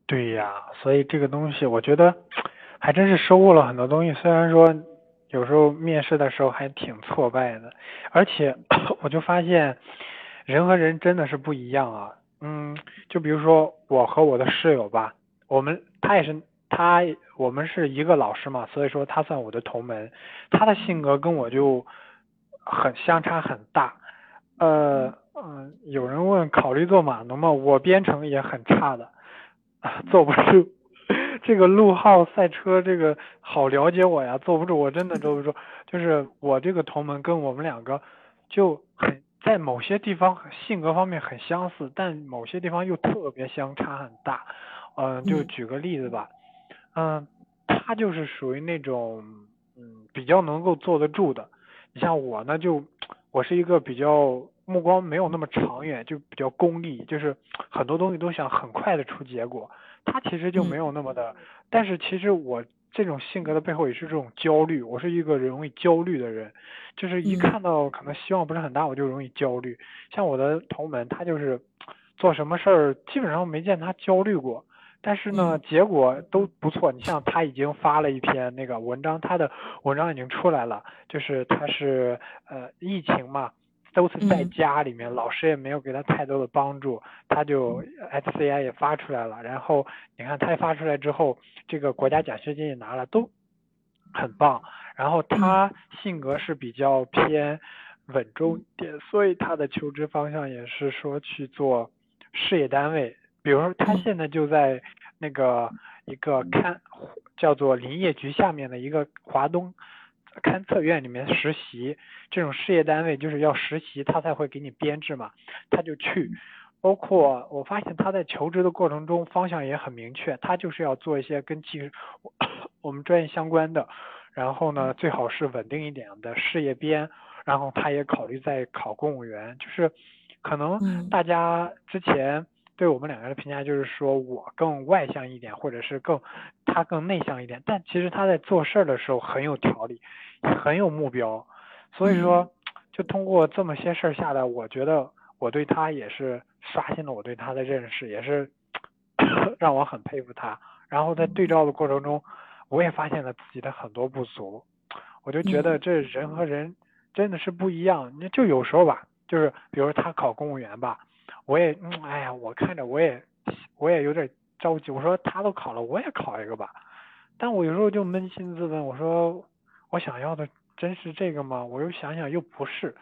对呀，所以这个东西我觉得还真是收获了很多东西。虽然说有时候面试的时候还挺挫败的，而且 我就发现人和人真的是不一样啊。嗯，就比如说我和我的室友吧，我们他也是他，我们是一个老师嘛，所以说他算我的同门。他的性格跟我就很相差很大。呃嗯，有人问考虑做码农吗？我编程也很差的，坐不住。这个陆浩赛车这个好了解我呀，坐不住，我真的坐不住。就是我这个同门跟我们两个就很。在某些地方性格方面很相似，但某些地方又特别相差很大。嗯，就举个例子吧，嗯，他就是属于那种嗯比较能够坐得住的。你像我呢，就我是一个比较目光没有那么长远，就比较功利，就是很多东西都想很快的出结果。他其实就没有那么的，但是其实我。这种性格的背后也是这种焦虑，我是一个容易焦虑的人，就是一看到可能希望不是很大，我就容易焦虑。像我的同门，他就是做什么事儿基本上没见他焦虑过，但是呢，结果都不错。你像他已经发了一篇那个文章，他的文章已经出来了，就是他是呃疫情嘛。都是在家里面，老师也没有给他太多的帮助，他就 SCI 也发出来了，然后你看他发出来之后，这个国家奖学金也拿了，都很棒。然后他性格是比较偏稳重点，所以他的求职方向也是说去做事业单位，比如说他现在就在那个一个看叫做林业局下面的一个华东。勘测院里面实习，这种事业单位就是要实习，他才会给你编制嘛，他就去。包括我发现他在求职的过程中方向也很明确，他就是要做一些跟技术 我们专业相关的，然后呢最好是稳定一点的事业编，然后他也考虑在考公务员，就是可能大家之前。对我们两个人的评价就是说我更外向一点，或者是更他更内向一点，但其实他在做事儿的时候很有条理，很有目标，所以说就通过这么些事儿下来，我觉得我对他也是刷新了我对他的认识，也是 让我很佩服他。然后在对照的过程中，我也发现了自己的很多不足，我就觉得这人和人真的是不一样。那就有时候吧，就是比如他考公务员吧。我也，嗯，哎呀，我看着我也，我也有点着急。我说他都考了，我也考一个吧。但我有时候就扪心自问，我说我想要的真是这个吗？我又想想又不是，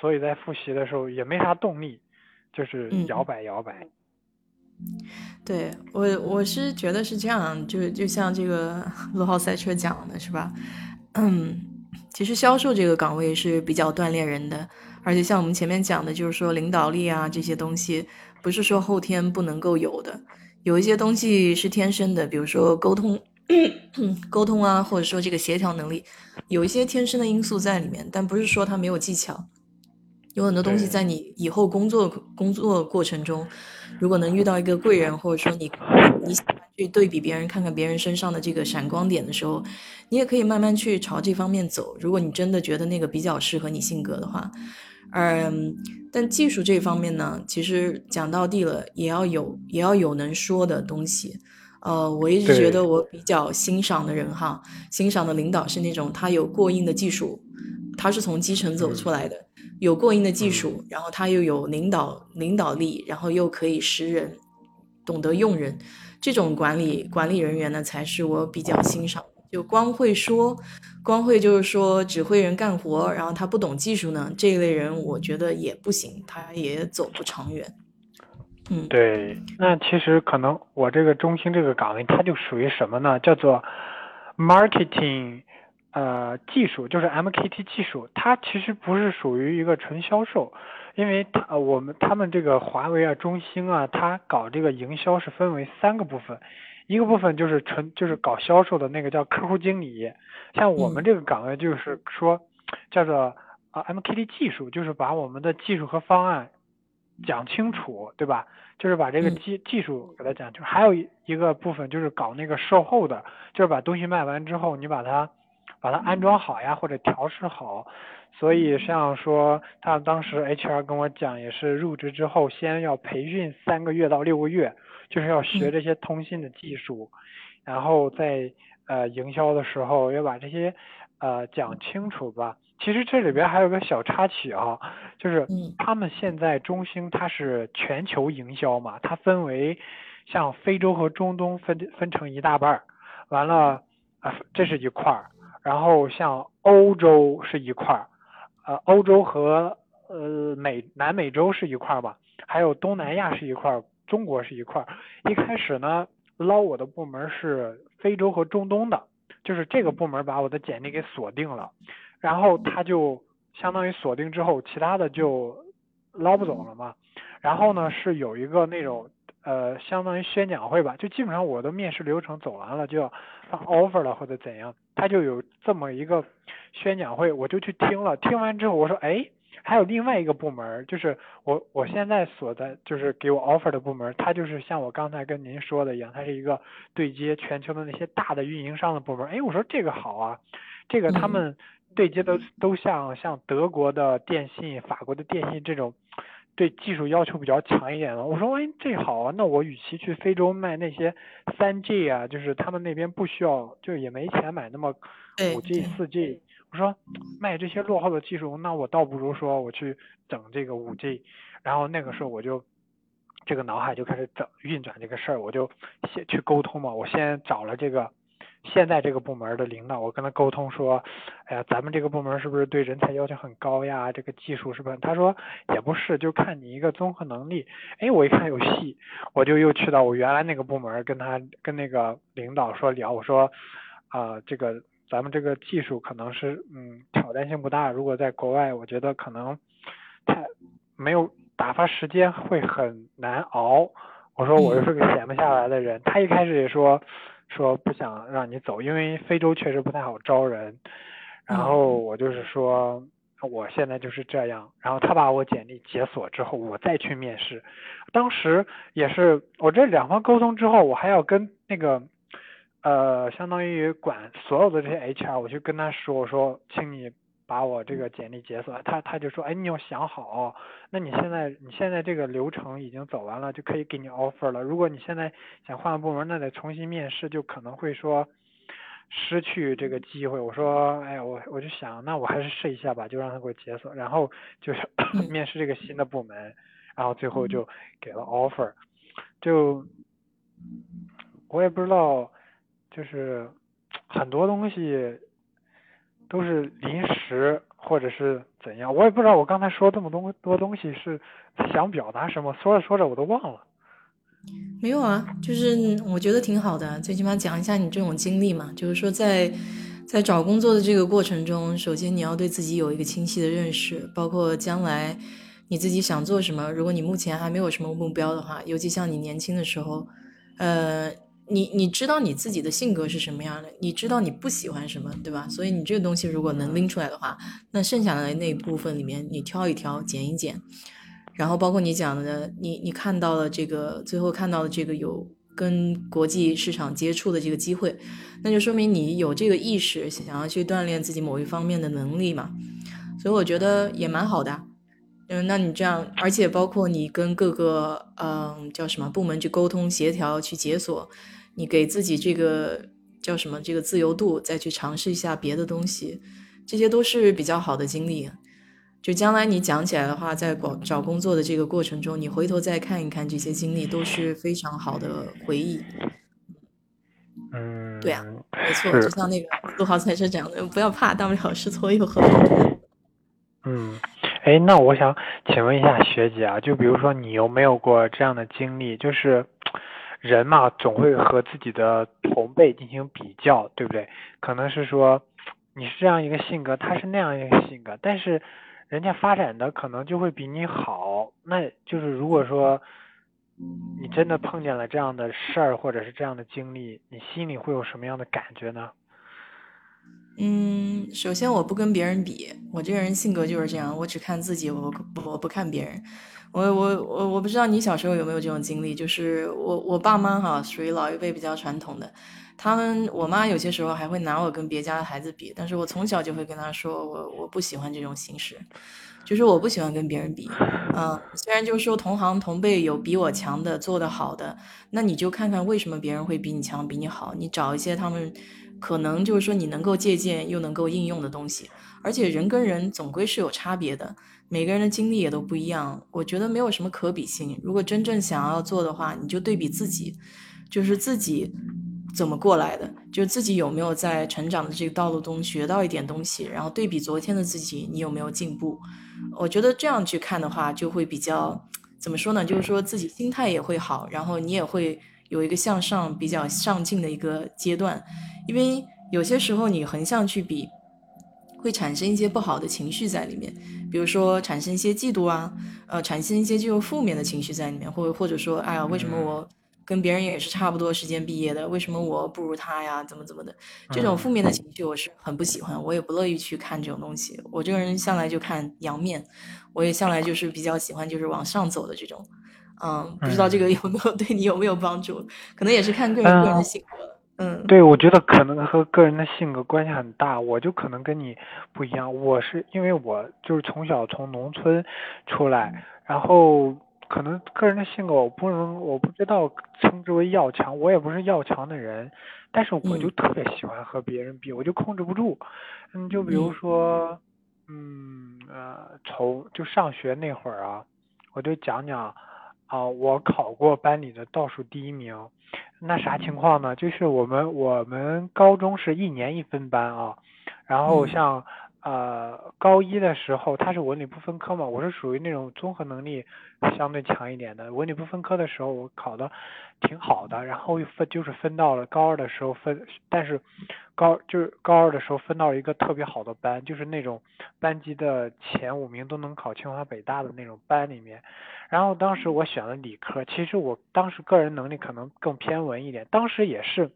所以在复习的时候也没啥动力，就是摇摆摇摆。对我，我是觉得是这样，就就像这个 罗浩赛车讲的是吧？嗯，其实销售这个岗位是比较锻炼人的。而且像我们前面讲的，就是说领导力啊这些东西，不是说后天不能够有的，有一些东西是天生的，比如说沟通，沟通啊，或者说这个协调能力，有一些天生的因素在里面，但不是说他没有技巧。有很多东西在你以后工作工作过程中，如果能遇到一个贵人，或者说你你去对比别人，看看别人身上的这个闪光点的时候，你也可以慢慢去朝这方面走。如果你真的觉得那个比较适合你性格的话。嗯，但技术这方面呢，其实讲到底了，也要有也要有能说的东西。呃，我一直觉得我比较欣赏的人哈，欣赏的领导是那种他有过硬的技术，他是从基层走出来的，有过硬的技术，然后他又有领导领导力，然后又可以识人，懂得用人，这种管理管理人员呢，才是我比较欣赏。就光会说，光会就是说指挥人干活，然后他不懂技术呢，这一类人我觉得也不行，他也走不长远。嗯，对，那其实可能我这个中心这个岗位，它就属于什么呢？叫做 marketing，呃，技术就是 MKT 技术，它其实不是属于一个纯销售，因为它我们他们这个华为啊、中兴啊，它搞这个营销是分为三个部分。一个部分就是纯就是搞销售的那个叫客户经理，像我们这个岗位就是说叫做啊 MKT 技术，就是把我们的技术和方案讲清楚，对吧？就是把这个技技术给他讲清楚。还有一个部分就是搞那个售后的，就是把东西卖完之后，你把它把它安装好呀，或者调试好。所以像说他当时 HR 跟我讲，也是入职之后先要培训三个月到六个月，就是要学这些通信的技术，然后在呃营销的时候要把这些呃讲清楚吧。其实这里边还有个小插曲啊，就是他们现在中兴它是全球营销嘛，它分为像非洲和中东分分成一大半儿，完了啊这是一块儿，然后像欧洲是一块儿。呃，欧洲和呃美南美洲是一块儿吧，还有东南亚是一块儿，中国是一块儿。一开始呢，捞我的部门是非洲和中东的，就是这个部门把我的简历给锁定了，然后他就相当于锁定之后，其他的就捞不走了嘛。然后呢，是有一个那种呃，相当于宣讲会吧，就基本上我的面试流程走完了，就要发 offer 了或者怎样，他就有这么一个。宣讲会我就去听了，听完之后我说，哎，还有另外一个部门，就是我我现在所在就是给我 offer 的部门，它就是像我刚才跟您说的一样，它是一个对接全球的那些大的运营商的部门。哎，我说这个好啊，这个他们对接的都像像德国的电信、法国的电信这种，对技术要求比较强一点的。我说，哎，这好啊，那我与其去非洲卖那些三 G 啊，就是他们那边不需要，就也没钱买那么五 G、四 G。我说卖这些落后的技术，那我倒不如说我去整这个五 G，然后那个时候我就这个脑海就开始整运转这个事儿，我就先去沟通嘛。我先找了这个现在这个部门的领导，我跟他沟通说，哎呀，咱们这个部门是不是对人才要求很高呀？这个技术是不是？他说也不是，就看你一个综合能力。哎，我一看有戏，我就又去到我原来那个部门，跟他跟那个领导说聊，我说啊这个。咱们这个技术可能是嗯挑战性不大，如果在国外，我觉得可能太没有打发时间会很难熬。我说我又是个闲不下来的人，他一开始也说说不想让你走，因为非洲确实不太好招人。然后我就是说我现在就是这样，然后他把我简历解锁之后，我再去面试。当时也是我这两方沟通之后，我还要跟那个。呃，相当于管所有的这些 HR，我去跟他说，我说，请你把我这个简历解锁。他他就说，哎，你要想好，那你现在你现在这个流程已经走完了，就可以给你 offer 了。如果你现在想换个部门，那得重新面试，就可能会说失去这个机会。我说，哎呀，我我就想，那我还是试一下吧，就让他给我解锁，然后就是 面试这个新的部门，然后最后就给了 offer。就我也不知道。就是很多东西都是临时或者是怎样，我也不知道我刚才说这么多多东西是想表达什么，说着说着我都忘了。没有啊，就是我觉得挺好的，最起码讲一下你这种经历嘛，就是说在在找工作的这个过程中，首先你要对自己有一个清晰的认识，包括将来你自己想做什么。如果你目前还没有什么目标的话，尤其像你年轻的时候，呃。你你知道你自己的性格是什么样的，你知道你不喜欢什么，对吧？所以你这个东西如果能拎出来的话，那剩下的那一部分里面你挑一挑，剪一剪，然后包括你讲的，你你看到了这个，最后看到了这个有跟国际市场接触的这个机会，那就说明你有这个意识，想要去锻炼自己某一方面的能力嘛。所以我觉得也蛮好的。嗯，那你这样，而且包括你跟各个嗯叫什么部门去沟通协调去解锁。你给自己这个叫什么？这个自由度，再去尝试一下别的东西，这些都是比较好的经历。就将来你讲起来的话，在广找工作的这个过程中，你回头再看一看这些经历，都是非常好的回忆。嗯，对啊，没错，就像那个 陆豪才是讲的，不要怕，大不了试错又何妨嗯，哎，那我想请问一下学姐啊，就比如说你有没有过这样的经历，就是。人嘛，总会和自己的同辈进行比较，对不对？可能是说你是这样一个性格，他是那样一个性格，但是人家发展的可能就会比你好。那就是如果说你真的碰见了这样的事儿，或者是这样的经历，你心里会有什么样的感觉呢？嗯，首先我不跟别人比，我这个人性格就是这样，我只看自己，我我不看别人。我我我我不知道你小时候有没有这种经历，就是我我爸妈哈属于老一辈比较传统的，他们我妈有些时候还会拿我跟别家的孩子比，但是我从小就会跟他说，我我不喜欢这种形式，就是我不喜欢跟别人比。嗯，虽然就是说同行同辈有比我强的做得好的，那你就看看为什么别人会比你强比你好，你找一些他们。可能就是说你能够借鉴又能够应用的东西，而且人跟人总归是有差别的，每个人的经历也都不一样。我觉得没有什么可比性。如果真正想要做的话，你就对比自己，就是自己怎么过来的，就是自己有没有在成长的这个道路中学到一点东西，然后对比昨天的自己，你有没有进步？我觉得这样去看的话，就会比较怎么说呢？就是说自己心态也会好，然后你也会有一个向上、比较上进的一个阶段。因为有些时候你横向去比，会产生一些不好的情绪在里面，比如说产生一些嫉妒啊，呃，产生一些这种负面的情绪在里面，或或者说，哎呀，为什么我跟别人也是差不多时间毕业的，为什么我不如他呀？怎么怎么的？这种负面的情绪我是很不喜欢，我也不乐意去看这种东西。我这个人向来就看阳面，我也向来就是比较喜欢就是往上走的这种。嗯，不知道这个有没有 对你有没有帮助？可能也是看个人个人的性格。嗯，对，我觉得可能和个人的性格关系很大。我就可能跟你不一样，我是因为我就是从小从农村出来，然后可能个人的性格我不能，我不知道称之为要强，我也不是要强的人，但是我就特别喜欢和别人比，我就控制不住。嗯，就比如说，嗯呃，从就上学那会儿啊，我就讲讲。啊，我考过班里的倒数第一名，那啥情况呢？就是我们我们高中是一年一分班啊，然后像呃高一的时候，它是文理不分科嘛，我是属于那种综合能力相对强一点的，文理不分科的时候我考的挺好的，然后又分就是分到了高二的时候分，但是高就是高二的时候分到了一个特别好的班，就是那种班级的前五名都能考清华北大的那种班里面。然后当时我选了理科，其实我当时个人能力可能更偏文一点，当时也是，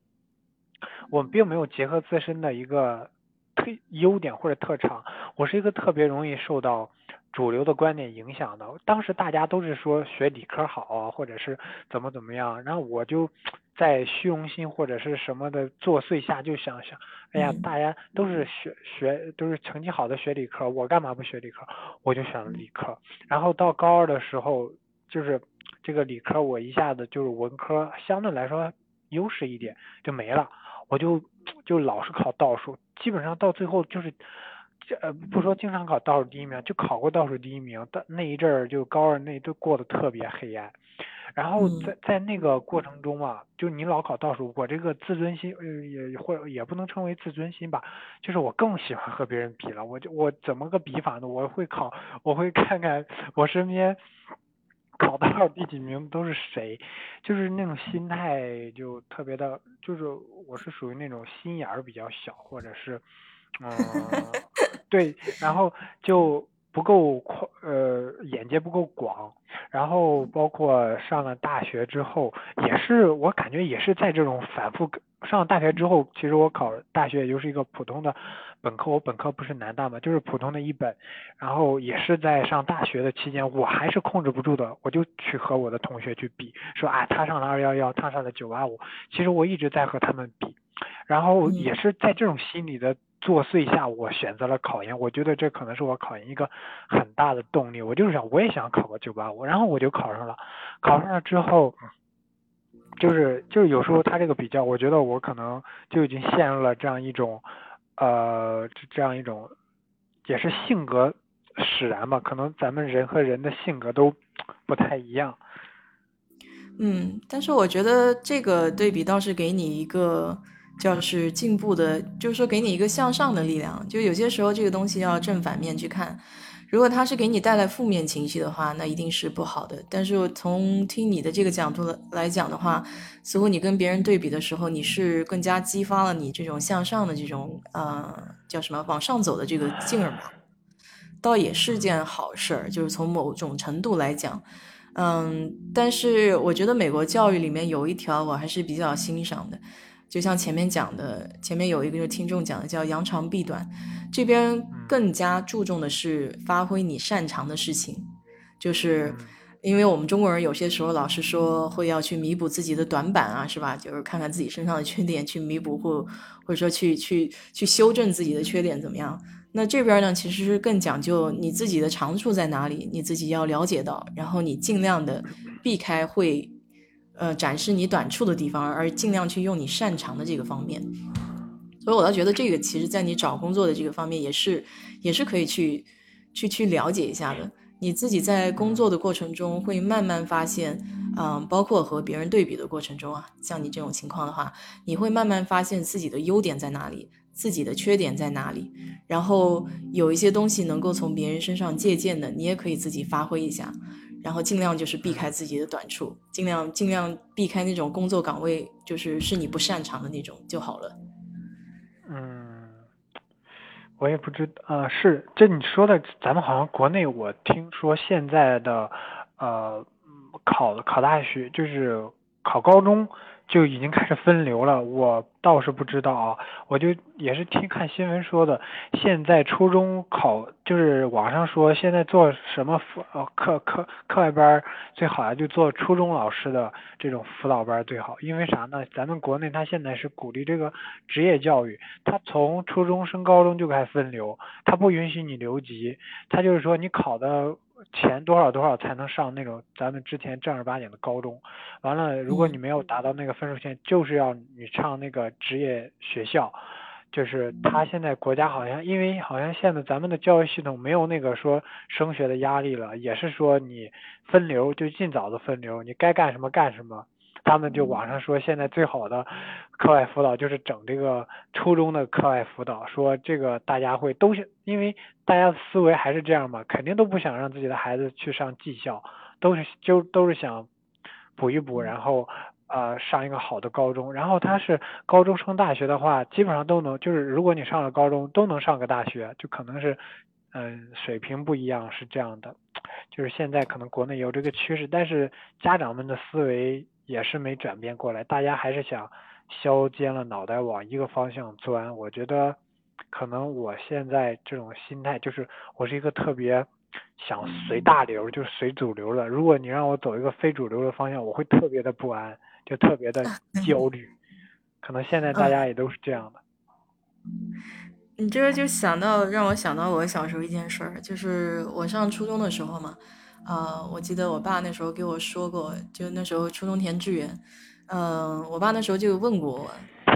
我并没有结合自身的一个特优点或者特长，我是一个特别容易受到主流的观点影响的。当时大家都是说学理科好啊，或者是怎么怎么样，然后我就在虚荣心或者是什么的作祟下，就想想。哎呀，大家都是学学都是成绩好的学理科，我干嘛不学理科？我就选了理科。然后到高二的时候，就是这个理科我一下子就是文科相对来说优势一点就没了，我就就老是考倒数，基本上到最后就是呃不说经常考倒数第一名，就考过倒数第一名。但那一阵儿就高二那都过得特别黑暗。然后在在那个过程中啊，就你老考倒数，我这个自尊心呃也或也不能称为自尊心吧，就是我更喜欢和别人比了。我就我怎么个比法呢？我会考，我会看看我身边 考到第几名都是谁，就是那种心态就特别的，就是我是属于那种心眼儿比较小，或者是嗯 对，然后就。不够宽，呃，眼界不够广，然后包括上了大学之后，也是我感觉也是在这种反复上了大学之后，其实我考大学也就是一个普通的本科，我本科不是南大嘛，就是普通的一本，然后也是在上大学的期间，我还是控制不住的，我就去和我的同学去比，说啊，他上了二幺幺，他上了九八五，其实我一直在和他们比，然后也是在这种心理的。作祟下，我选择了考研。我觉得这可能是我考研一个很大的动力。我就是想，我也想考个九八五，然后我就考上了。考上了之后，就是就是有时候他这个比较，我觉得我可能就已经陷入了这样一种，呃，这样一种，也是性格使然吧。可能咱们人和人的性格都不太一样。嗯，但是我觉得这个对比倒是给你一个。就是进步的，就是说给你一个向上的力量。就有些时候这个东西要正反面去看。如果它是给你带来负面情绪的话，那一定是不好的。但是从听你的这个角度来讲的话，似乎你跟别人对比的时候，你是更加激发了你这种向上的这种呃叫什么往上走的这个劲儿吧，倒也是件好事儿。就是从某种程度来讲，嗯，但是我觉得美国教育里面有一条我还是比较欣赏的。就像前面讲的，前面有一个就是听众讲的叫扬长避短，这边更加注重的是发挥你擅长的事情，就是因为我们中国人有些时候老是说会要去弥补自己的短板啊，是吧？就是看看自己身上的缺点去弥补或或者说去去去修正自己的缺点怎么样？那这边呢，其实是更讲究你自己的长处在哪里，你自己要了解到，然后你尽量的避开会。呃，展示你短处的地方，而尽量去用你擅长的这个方面。所以，我倒觉得这个，其实在你找工作的这个方面，也是也是可以去去去了解一下的。你自己在工作的过程中，会慢慢发现，嗯，包括和别人对比的过程中啊，像你这种情况的话，你会慢慢发现自己的优点在哪里，自己的缺点在哪里，然后有一些东西能够从别人身上借鉴的，你也可以自己发挥一下。然后尽量就是避开自己的短处，尽量尽量避开那种工作岗位，就是是你不擅长的那种就好了。嗯，我也不知啊，是这你说的，咱们好像国内我听说现在的呃考考大学就是考高中。就已经开始分流了，我倒是不知道啊，我就也是听看新闻说的，现在初中考就是网上说现在做什么辅呃课课课外班最好呀，就做初中老师的这种辅导班最好，因为啥呢？咱们国内他现在是鼓励这个职业教育，他从初中升高中就开始分流，他不允许你留级，他就是说你考的。前多少多少才能上那种咱们之前正儿八经的高中？完了，如果你没有达到那个分数线，就是要你上那个职业学校。就是他现在国家好像，因为好像现在咱们的教育系统没有那个说升学的压力了，也是说你分流就尽早的分流，你该干什么干什么。他们就网上说，现在最好的课外辅导就是整这个初中的课外辅导，说这个大家会都是因为大家的思维还是这样嘛，肯定都不想让自己的孩子去上技校，都是就都是想补一补，然后呃上一个好的高中，然后他是高中升大学的话，基本上都能，就是如果你上了高中都能上个大学，就可能是嗯水平不一样是这样的，就是现在可能国内有这个趋势，但是家长们的思维。也是没转变过来，大家还是想削尖了脑袋往一个方向钻。我觉得可能我现在这种心态，就是我是一个特别想随大流，就是随主流的。如果你让我走一个非主流的方向，我会特别的不安，就特别的焦虑。可能现在大家也都是这样的。你这个就想到让我想到我小时候一件事儿，就是我上初中的时候嘛。呃，我记得我爸那时候给我说过，就那时候初中填志愿，嗯，我爸那时候就问过我，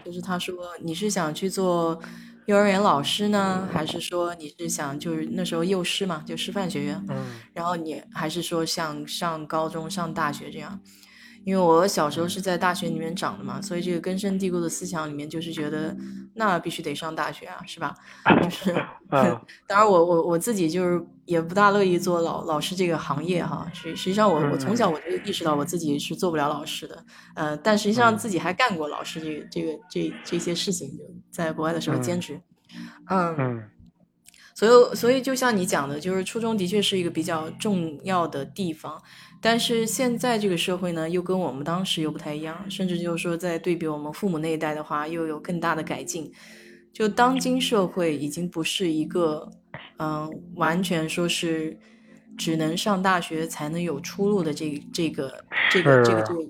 就是他说你是想去做幼儿园老师呢，还是说你是想就是那时候幼师嘛，就师范学院，嗯，然后你还是说想上高中、上大学这样。因为我小时候是在大学里面长的嘛，所以这个根深蒂固的思想里面就是觉得那必须得上大学啊，是吧？就是 当然我我我自己就是也不大乐意做老老师这个行业哈。实实际上我我从小我就意识到我自己是做不了老师的，呃，但实际上自己还干过老师这个这个这这些事情，就在国外的时候兼职，嗯。所以，所以就像你讲的，就是初中的确是一个比较重要的地方，但是现在这个社会呢，又跟我们当时又不太一样，甚至就是说，在对比我们父母那一代的话，又有更大的改进。就当今社会已经不是一个，嗯，完全说是只能上大学才能有出路的这这个这个这个这个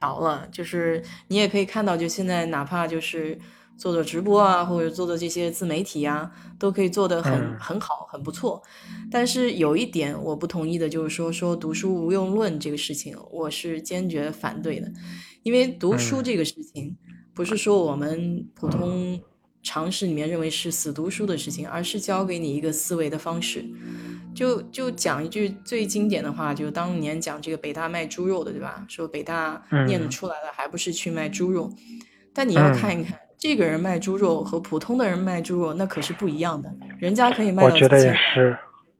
条了。就是你也可以看到，就现在哪怕就是。做做直播啊，或者做做这些自媒体啊，都可以做得很很好，很不错。但是有一点我不同意的，就是说说读书无用论这个事情，我是坚决反对的。因为读书这个事情，不是说我们普通常识里面认为是死读书的事情，而是教给你一个思维的方式。就就讲一句最经典的话，就当年讲这个北大卖猪肉的，对吧？说北大念出来了，还不是去卖猪肉？但你要看一看。这个人卖猪肉和普通的人卖猪肉那可是不一样的，人家可以卖到几千，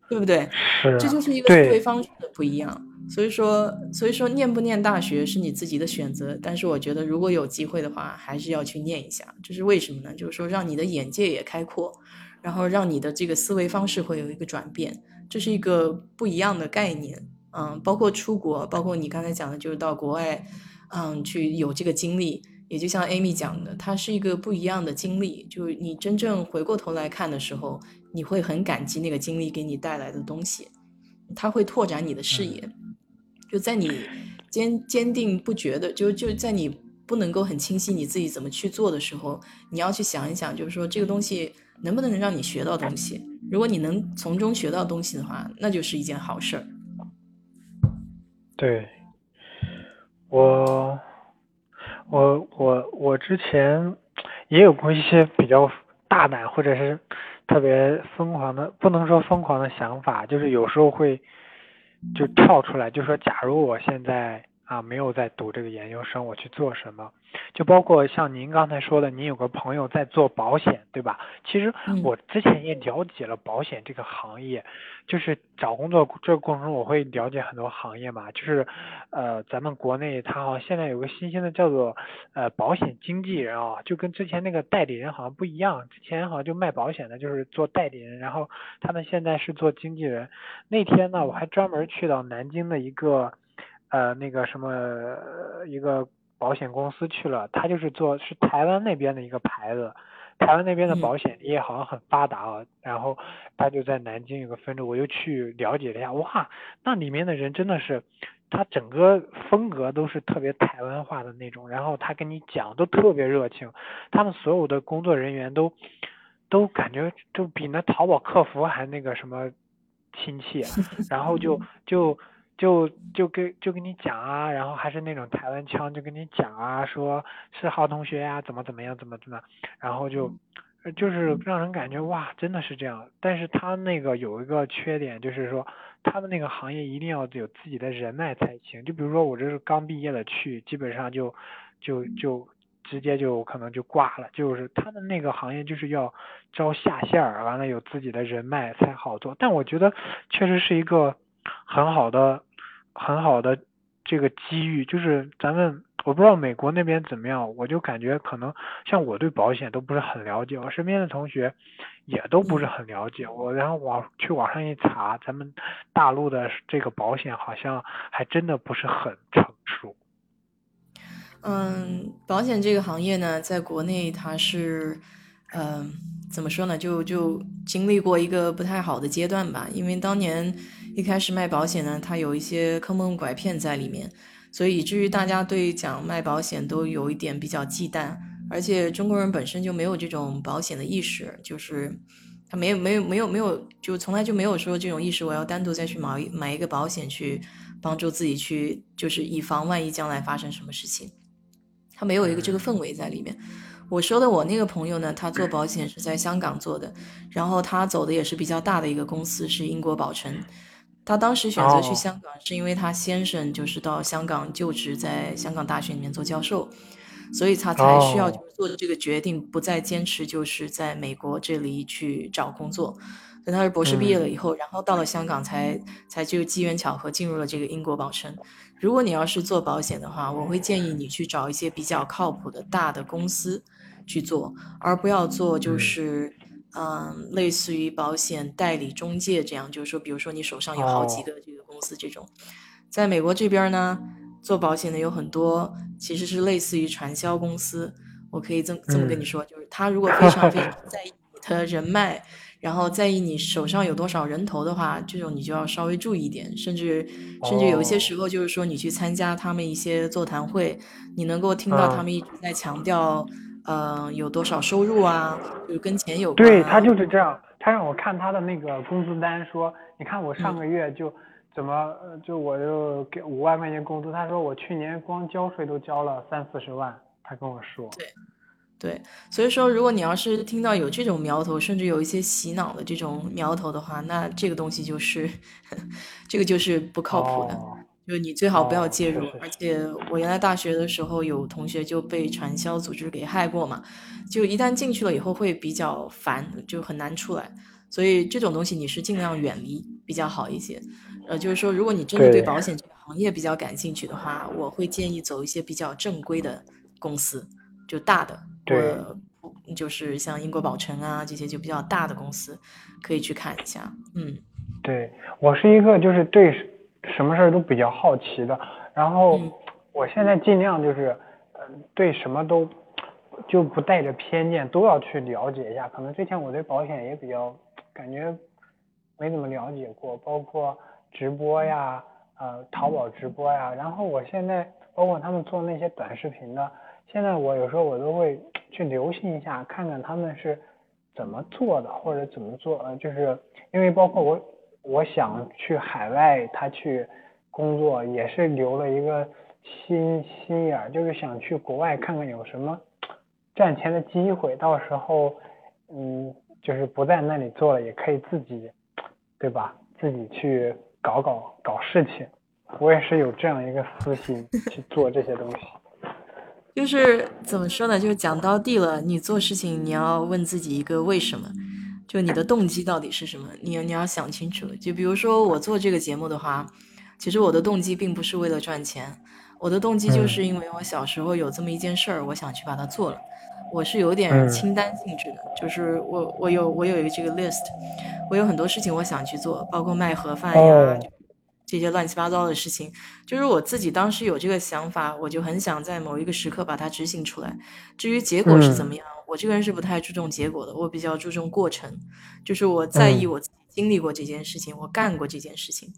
对不对？是，这就是一个思维方式的不一样。所以说，所以说念不念大学是你自己的选择，但是我觉得如果有机会的话，还是要去念一下。这是为什么呢？就是说让你的眼界也开阔，然后让你的这个思维方式会有一个转变，这是一个不一样的概念。嗯，包括出国，包括你刚才讲的，就是到国外，嗯，去有这个经历。也就像 Amy 讲的，它是一个不一样的经历。就你真正回过头来看的时候，你会很感激那个经历给你带来的东西，它会拓展你的视野。就在你坚坚定不觉的，就就在你不能够很清晰你自己怎么去做的时候，你要去想一想，就是说这个东西能不能让你学到东西。如果你能从中学到东西的话，那就是一件好事儿。对，我。我我我之前也有过一些比较大胆或者是特别疯狂的，不能说疯狂的想法，就是有时候会就跳出来，就说假如我现在。啊，没有在读这个研究生，我去做什么？就包括像您刚才说的，您有个朋友在做保险，对吧？其实我之前也了解了保险这个行业，就是找工作这个过程中，我会了解很多行业嘛。就是呃，咱们国内它好像现在有个新兴的叫做呃保险经纪人啊，就跟之前那个代理人好像不一样。之前好像就卖保险的，就是做代理人，然后他们现在是做经纪人。那天呢，我还专门去到南京的一个。呃，那个什么一个保险公司去了，他就是做是台湾那边的一个牌子，台湾那边的保险业好像很发达啊。然后他就在南京有个分支，我又去了解了一下，哇，那里面的人真的是，他整个风格都是特别台湾化的那种，然后他跟你讲都特别热情，他们所有的工作人员都都感觉就比那淘宝客服还那个什么亲切，然后就就。就就跟就跟你讲啊，然后还是那种台湾腔，就跟你讲啊，说是好同学呀，怎么怎么样，怎么怎么，然后就就是让人感觉哇，真的是这样。但是他那个有一个缺点，就是说他们那个行业一定要有自己的人脉才行。就比如说我这是刚毕业的去，基本上就就就直接就可能就挂了。就是他们那个行业就是要招下线儿，完了有自己的人脉才好做。但我觉得确实是一个很好的。很好的这个机遇，就是咱们我不知道美国那边怎么样，我就感觉可能像我对保险都不是很了解，我身边的同学也都不是很了解。我然后网去网上一查，咱们大陆的这个保险好像还真的不是很成熟。嗯，保险这个行业呢，在国内它是，嗯，怎么说呢？就就经历过一个不太好的阶段吧，因为当年。一开始卖保险呢，它有一些坑蒙拐骗在里面，所以以至于大家对讲卖保险都有一点比较忌惮，而且中国人本身就没有这种保险的意识，就是他没有没有没有没有，就从来就没有说这种意识，我要单独再去买买一个保险去帮助自己去，就是以防万一将来发生什么事情，他没有一个这个氛围在里面。我说的我那个朋友呢，他做保险是在香港做的，然后他走的也是比较大的一个公司，是英国宝诚。他当时选择去香港，是因为他先生就是到香港就职，在香港大学里面做教授，所以他才需要做这个决定，不再坚持就是在美国这里去找工作。等他是博士毕业了以后，然后到了香港，才才就机缘巧合进入了这个英国宝诚。如果你要是做保险的话，我会建议你去找一些比较靠谱的大的公司去做，而不要做就是。嗯，类似于保险代理中介这样，就是说，比如说你手上有好几个这个公司这种，在美国这边呢，做保险的有很多，其实是类似于传销公司。我可以这么这么跟你说，就是他如果非常非常 在意你的人脉，然后在意你手上有多少人头的话，这种你就要稍微注意一点。甚至甚至有一些时候，就是说你去参加他们一些座谈会，你能够听到他们一直在强调。呃，有多少收入啊？就跟钱有关。对他就是这样，他让我看他的那个工资单，说你看我上个月就怎么就我就给五万块钱工资，他说我去年光交税都交了三四十万，他跟我说。对，对，所以说如果你要是听到有这种苗头，甚至有一些洗脑的这种苗头的话，那这个东西就是 这个就是不靠谱的。就你最好不要介入，而且我原来大学的时候有同学就被传销组织给害过嘛，就一旦进去了以后会比较烦，就很难出来，所以这种东西你是尽量远离比较好一些。呃，就是说如果你真的对保险这个行业比较感兴趣的话，我会建议走一些比较正规的公司，就大的，对，就是像英国宝诚啊这些就比较大的公司，可以去看一下。嗯，对我是一个就是对。什么事儿都比较好奇的，然后我现在尽量就是，对什么都就不带着偏见，都要去了解一下。可能之前我对保险也比较感觉没怎么了解过，包括直播呀，呃，淘宝直播呀。然后我现在包括他们做那些短视频的，现在我有时候我都会去留心一下，看看他们是怎么做的，或者怎么做，呃，就是因为包括我我想去海外，他去工作也是留了一个。心心眼儿就是想去国外看看有什么赚钱的机会，到时候嗯，就是不在那里做了，也可以自己，对吧？自己去搞搞搞事情。我也是有这样一个私心 去做这些东西。就是怎么说呢？就是讲到地了，你做事情你要问自己一个为什么，就你的动机到底是什么？你你要想清楚。就比如说我做这个节目的话，其实我的动机并不是为了赚钱。我的动机就是因为我小时候有这么一件事儿，我想去把它做了。我是有点清单性质的，就是我我有我有一个这个 list，我有很多事情我想去做，包括卖盒饭呀这些乱七八糟的事情。就是我自己当时有这个想法，我就很想在某一个时刻把它执行出来。至于结果是怎么样，我这个人是不太注重结果的，我比较注重过程。就是我在意我自己经历过这件事情，我干过这件事情，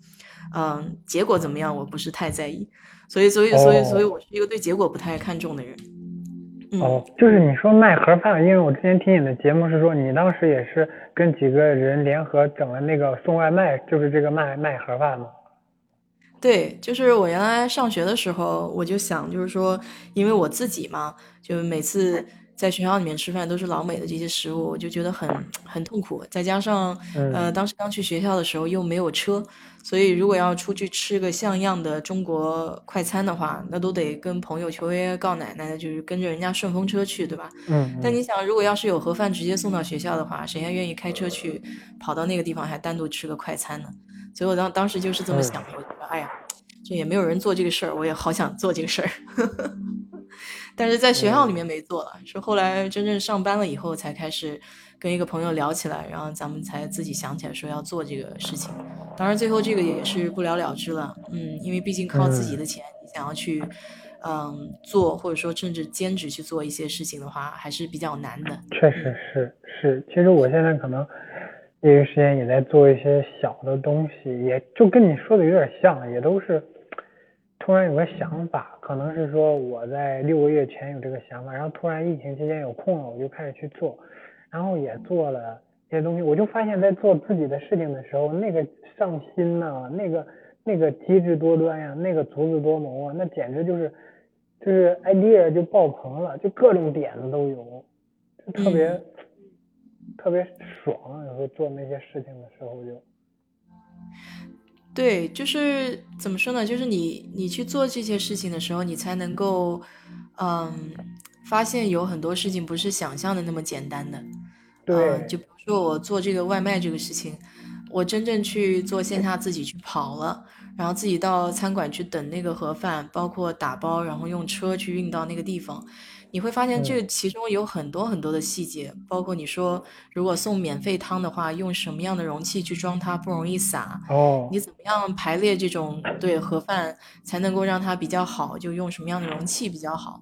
嗯，结果怎么样，我不是太在意。所以，所以，所以，所以我是一个对结果不太看重的人。哦，就是你说卖盒饭，因为我之前听你的节目是说，你当时也是跟几个人联合整了那个送外卖，就是这个卖卖盒饭吗？对，就是我原来上学的时候，我就想，就是说，因为我自己嘛，就每次。在学校里面吃饭都是老美的这些食物，我就觉得很很痛苦。再加上，呃，当时刚去学校的时候又没有车，所以如果要出去吃个像样的中国快餐的话，那都得跟朋友求爷爷告奶奶，就是跟着人家顺风车去，对吧？嗯。但你想，如果要是有盒饭直接送到学校的话，谁还愿意开车去跑到那个地方还单独吃个快餐呢？所以我当当时就是这么想的，我觉得，哎呀，这也没有人做这个事儿，我也好想做这个事儿。但是在学校里面没做了，是后来真正上班了以后才开始跟一个朋友聊起来，然后咱们才自己想起来说要做这个事情。当然最后这个也是不了了之了，嗯，因为毕竟靠自己的钱，你想要去嗯做或者说甚至兼职去做一些事情的话，还是比较难的。确实是是，其实我现在可能业余时间也在做一些小的东西，也就跟你说的有点像，也都是。突然有个想法，可能是说我在六个月前有这个想法，然后突然疫情期间有空了，我就开始去做，然后也做了这些东西。我就发现，在做自己的事情的时候，那个上心呐，那个那个机智多端呀，那个足智多谋啊，那简直就是就是 idea 就爆棚了，就各种点子都有，就特别特别爽。有时候做那些事情的时候就。对，就是怎么说呢？就是你你去做这些事情的时候，你才能够，嗯，发现有很多事情不是想象的那么简单的。对，就比如说我做这个外卖这个事情，我真正去做线下自己去跑了，然后自己到餐馆去等那个盒饭，包括打包，然后用车去运到那个地方。你会发现这其中有很多很多的细节，包括你说如果送免费汤的话，用什么样的容器去装它不容易洒。哦。你怎么样排列这种对盒饭才能够让它比较好？就用什么样的容器比较好？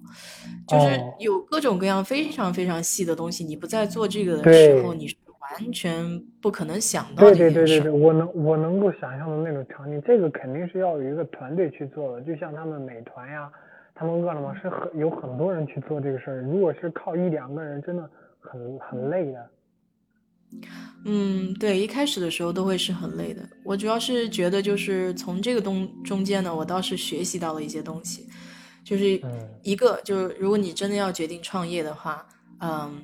就是有各种各样非常非常细的东西，你不在做这个的时候，你是完全不可能想到这件事。对对对对对，我能我能够想象的那种场景，这个肯定是要有一个团队去做的，就像他们美团呀。他们饿了么是很有很多人去做这个事儿，如果是靠一两个人，真的很很累的。嗯，对，一开始的时候都会是很累的。我主要是觉得，就是从这个东中间呢，我倒是学习到了一些东西，就是一个就是如果你真的要决定创业的话，嗯，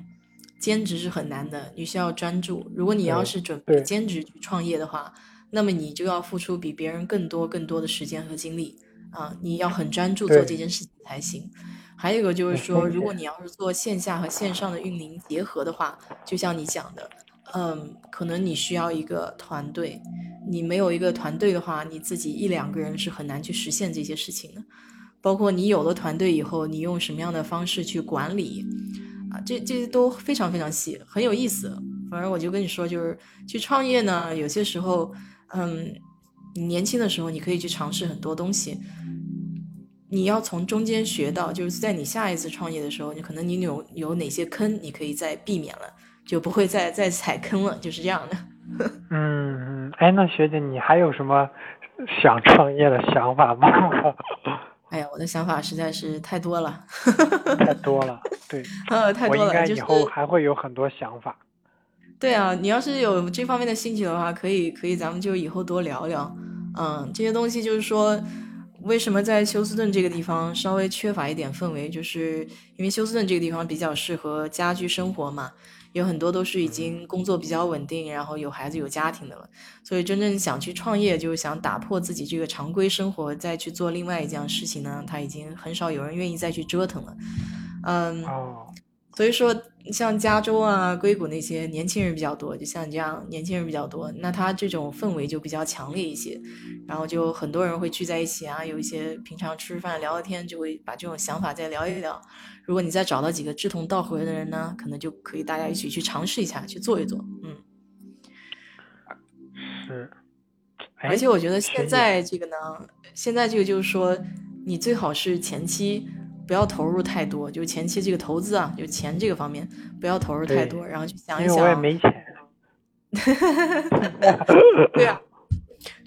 兼职是很难的，你需要专注。如果你要是准备兼职去创业的话，那么你就要付出比别人更多更多的时间和精力。啊，你要很专注做这件事情才行。还有一个就是说，如果你要是做线下和线上的运营结合的话，就像你讲的，嗯，可能你需要一个团队。你没有一个团队的话，你自己一两个人是很难去实现这些事情的。包括你有了团队以后，你用什么样的方式去管理啊？这这些都非常非常细，很有意思。反正我就跟你说，就是去创业呢，有些时候，嗯，你年轻的时候你可以去尝试很多东西。你要从中间学到，就是在你下一次创业的时候，你可能你有有哪些坑，你可以再避免了，就不会再再踩坑了，就是这样的。嗯嗯，哎，那学姐你还有什么想创业的想法吗？哎呀，我的想法实在是太多了，太多了，对，呃，太多了，我应该以后还会有很多想法。对啊，你要是有这方面的兴趣的话，可以可以，咱们就以后多聊聊。嗯，这些东西就是说，为什么在休斯顿这个地方稍微缺乏一点氛围，就是因为休斯顿这个地方比较适合家居生活嘛，有很多都是已经工作比较稳定，然后有孩子有家庭的了，所以真正想去创业，就是想打破自己这个常规生活，再去做另外一件事情呢，他已经很少有人愿意再去折腾了。嗯。哦。所以说，像加州啊、硅谷那些年轻人比较多，就像你这样年轻人比较多，那他这种氛围就比较强烈一些，然后就很多人会聚在一起啊，有一些平常吃饭聊聊天，就会把这种想法再聊一聊。如果你再找到几个志同道合的人呢，可能就可以大家一起去尝试一下，去做一做。嗯，是。而且我觉得现在这个呢，现在这个就是说，你最好是前期。不要投入太多，就前期这个投资啊，就钱这个方面不要投入太多，然后去想一想。因为我也没钱。对啊，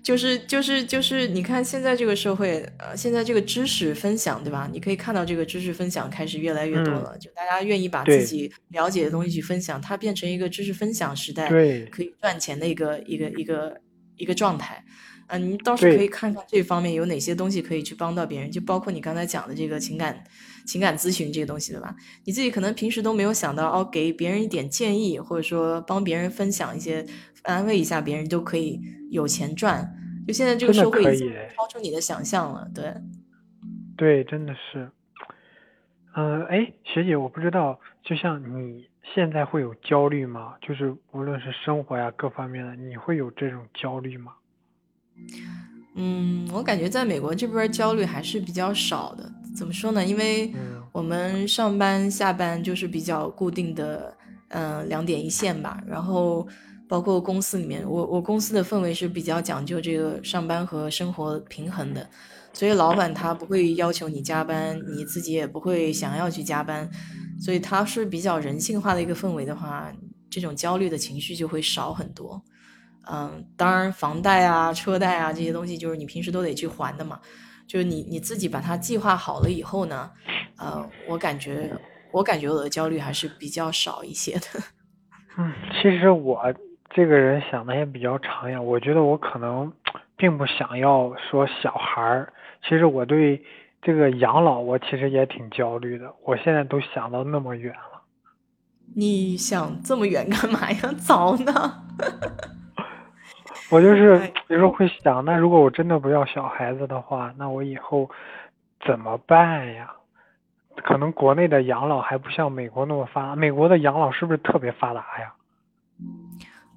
就是就是就是，你看现在这个社会，呃，现在这个知识分享，对吧？你可以看到这个知识分享开始越来越多了，就大家愿意把自己了解的东西去分享，它变成一个知识分享时代，对，可以赚钱的一个一个一个一个状态。嗯，你倒是可以看看这方面有哪些东西可以去帮到别人，就包括你刚才讲的这个情感情感咨询这个东西，对吧？你自己可能平时都没有想到哦，给别人一点建议，或者说帮别人分享一些安慰一下别人，都可以有钱赚。就现在这个社会已经超出你的想象了，对。对，真的是。嗯，哎，学姐，我不知道，就像你现在会有焦虑吗？就是无论是生活呀各方面的，你会有这种焦虑吗？嗯，我感觉在美国这边焦虑还是比较少的。怎么说呢？因为我们上班下班就是比较固定的，嗯，两点一线吧。然后包括公司里面，我我公司的氛围是比较讲究这个上班和生活平衡的，所以老板他不会要求你加班，你自己也不会想要去加班，所以他是比较人性化的一个氛围的话，这种焦虑的情绪就会少很多。嗯，当然，房贷啊、车贷啊这些东西，就是你平时都得去还的嘛。就是你你自己把它计划好了以后呢，呃，我感觉我感觉我的焦虑还是比较少一些的。嗯，其实我这个人想的也比较长远，我觉得我可能并不想要说小孩儿。其实我对这个养老，我其实也挺焦虑的。我现在都想到那么远了。你想这么远干嘛呀？早呢。我就是有时候会想，那如果我真的不要小孩子的话，那我以后怎么办呀？可能国内的养老还不像美国那么发达，美国的养老是不是特别发达呀？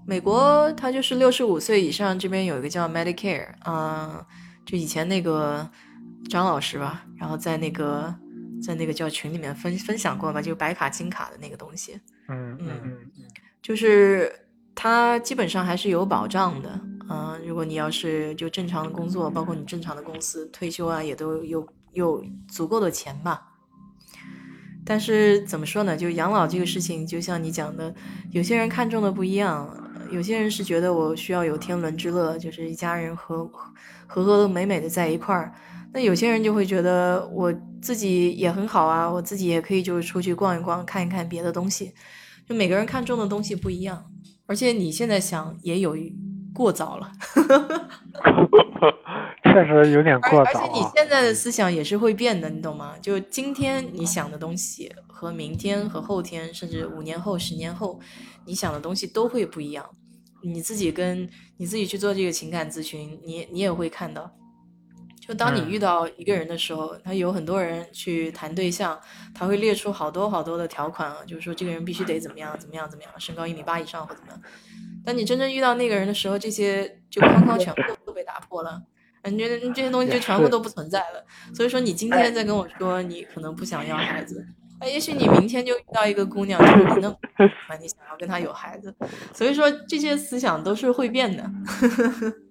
美国它就是六十五岁以上，这边有一个叫 Medicare，嗯，就以前那个张老师吧，然后在那个在那个叫群里面分分享过吧，就白卡金卡的那个东西。嗯嗯嗯，就是。它基本上还是有保障的，嗯，如果你要是就正常的工作，包括你正常的公司退休啊，也都有有足够的钱吧。但是怎么说呢？就养老这个事情，就像你讲的，有些人看重的不一样，有些人是觉得我需要有天伦之乐，就是一家人和和和美美的在一块儿。那有些人就会觉得我自己也很好啊，我自己也可以就是出去逛一逛，看一看别的东西。就每个人看重的东西不一样。而且你现在想也有过早了，确实有点过早。而且你现在的思想也是会变的，你懂吗？就今天你想的东西和明天和后天，甚至五年后、十年后，你想的东西都会不一样。你自己跟你自己去做这个情感咨询，你你也会看到。就当你遇到一个人的时候，他有很多人去谈对象，他会列出好多好多的条款啊，就是说这个人必须得怎么样怎么样怎么样，身高一米八以上或怎么样。当你真正遇到那个人的时候，这些就框框全部都被打破了，你觉得这些东西就全部都不存在了。所以说，你今天在跟我说你可能不想要孩子，那，也许你明天就遇到一个姑娘，就是你那么 你想要跟她有孩子。所以说，这些思想都是会变的。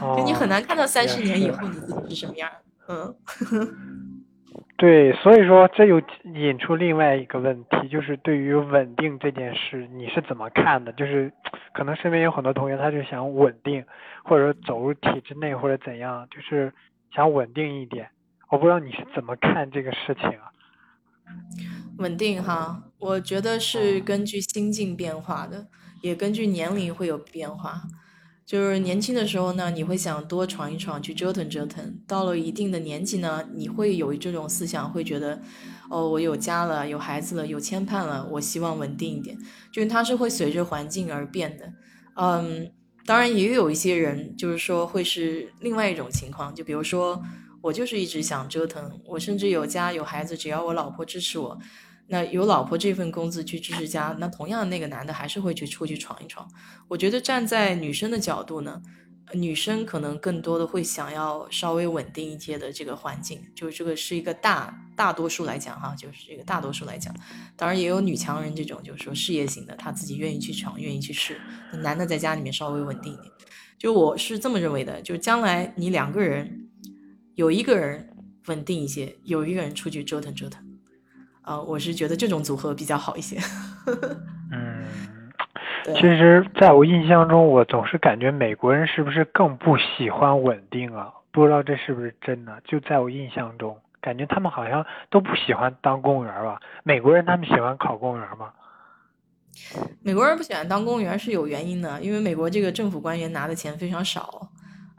就你很难看到三十年以后你自己是什么样，嗯。对，所以说这又引出另外一个问题，就是对于稳定这件事，你是怎么看的？就是可能身边有很多同学，他就想稳定，或者走入体制内或者怎样，就是想稳定一点。我不知道你是怎么看这个事情啊？稳定哈，我觉得是根据心境变化的，也根据年龄会有变化。就是年轻的时候呢，你会想多闯一闯，去折腾折腾；到了一定的年纪呢，你会有这种思想，会觉得，哦，我有家了，有孩子了，有牵绊了，我希望稳定一点。就是它是会随着环境而变的。嗯，当然也有一些人，就是说会是另外一种情况，就比如说我就是一直想折腾，我甚至有家有孩子，只要我老婆支持我。那有老婆这份工资去支持家，那同样那个男的还是会去出去闯一闯。我觉得站在女生的角度呢，女生可能更多的会想要稍微稳定一些的这个环境，就是这个是一个大大多数来讲哈，就是这个大多数来讲，当然也有女强人这种，就是说事业型的，她自己愿意去闯，愿意去试。男的在家里面稍微稳定一点，就我是这么认为的，就将来你两个人有一个人稳定一些，有一个人出去折腾折腾。啊，我是觉得这种组合比较好一些。嗯，其实在我印象中，我总是感觉美国人是不是更不喜欢稳定啊？不知道这是不是真的？就在我印象中，感觉他们好像都不喜欢当公务员吧？美国人他们喜欢考公务员吗？美国人不喜欢当公务员是有原因的，因为美国这个政府官员拿的钱非常少，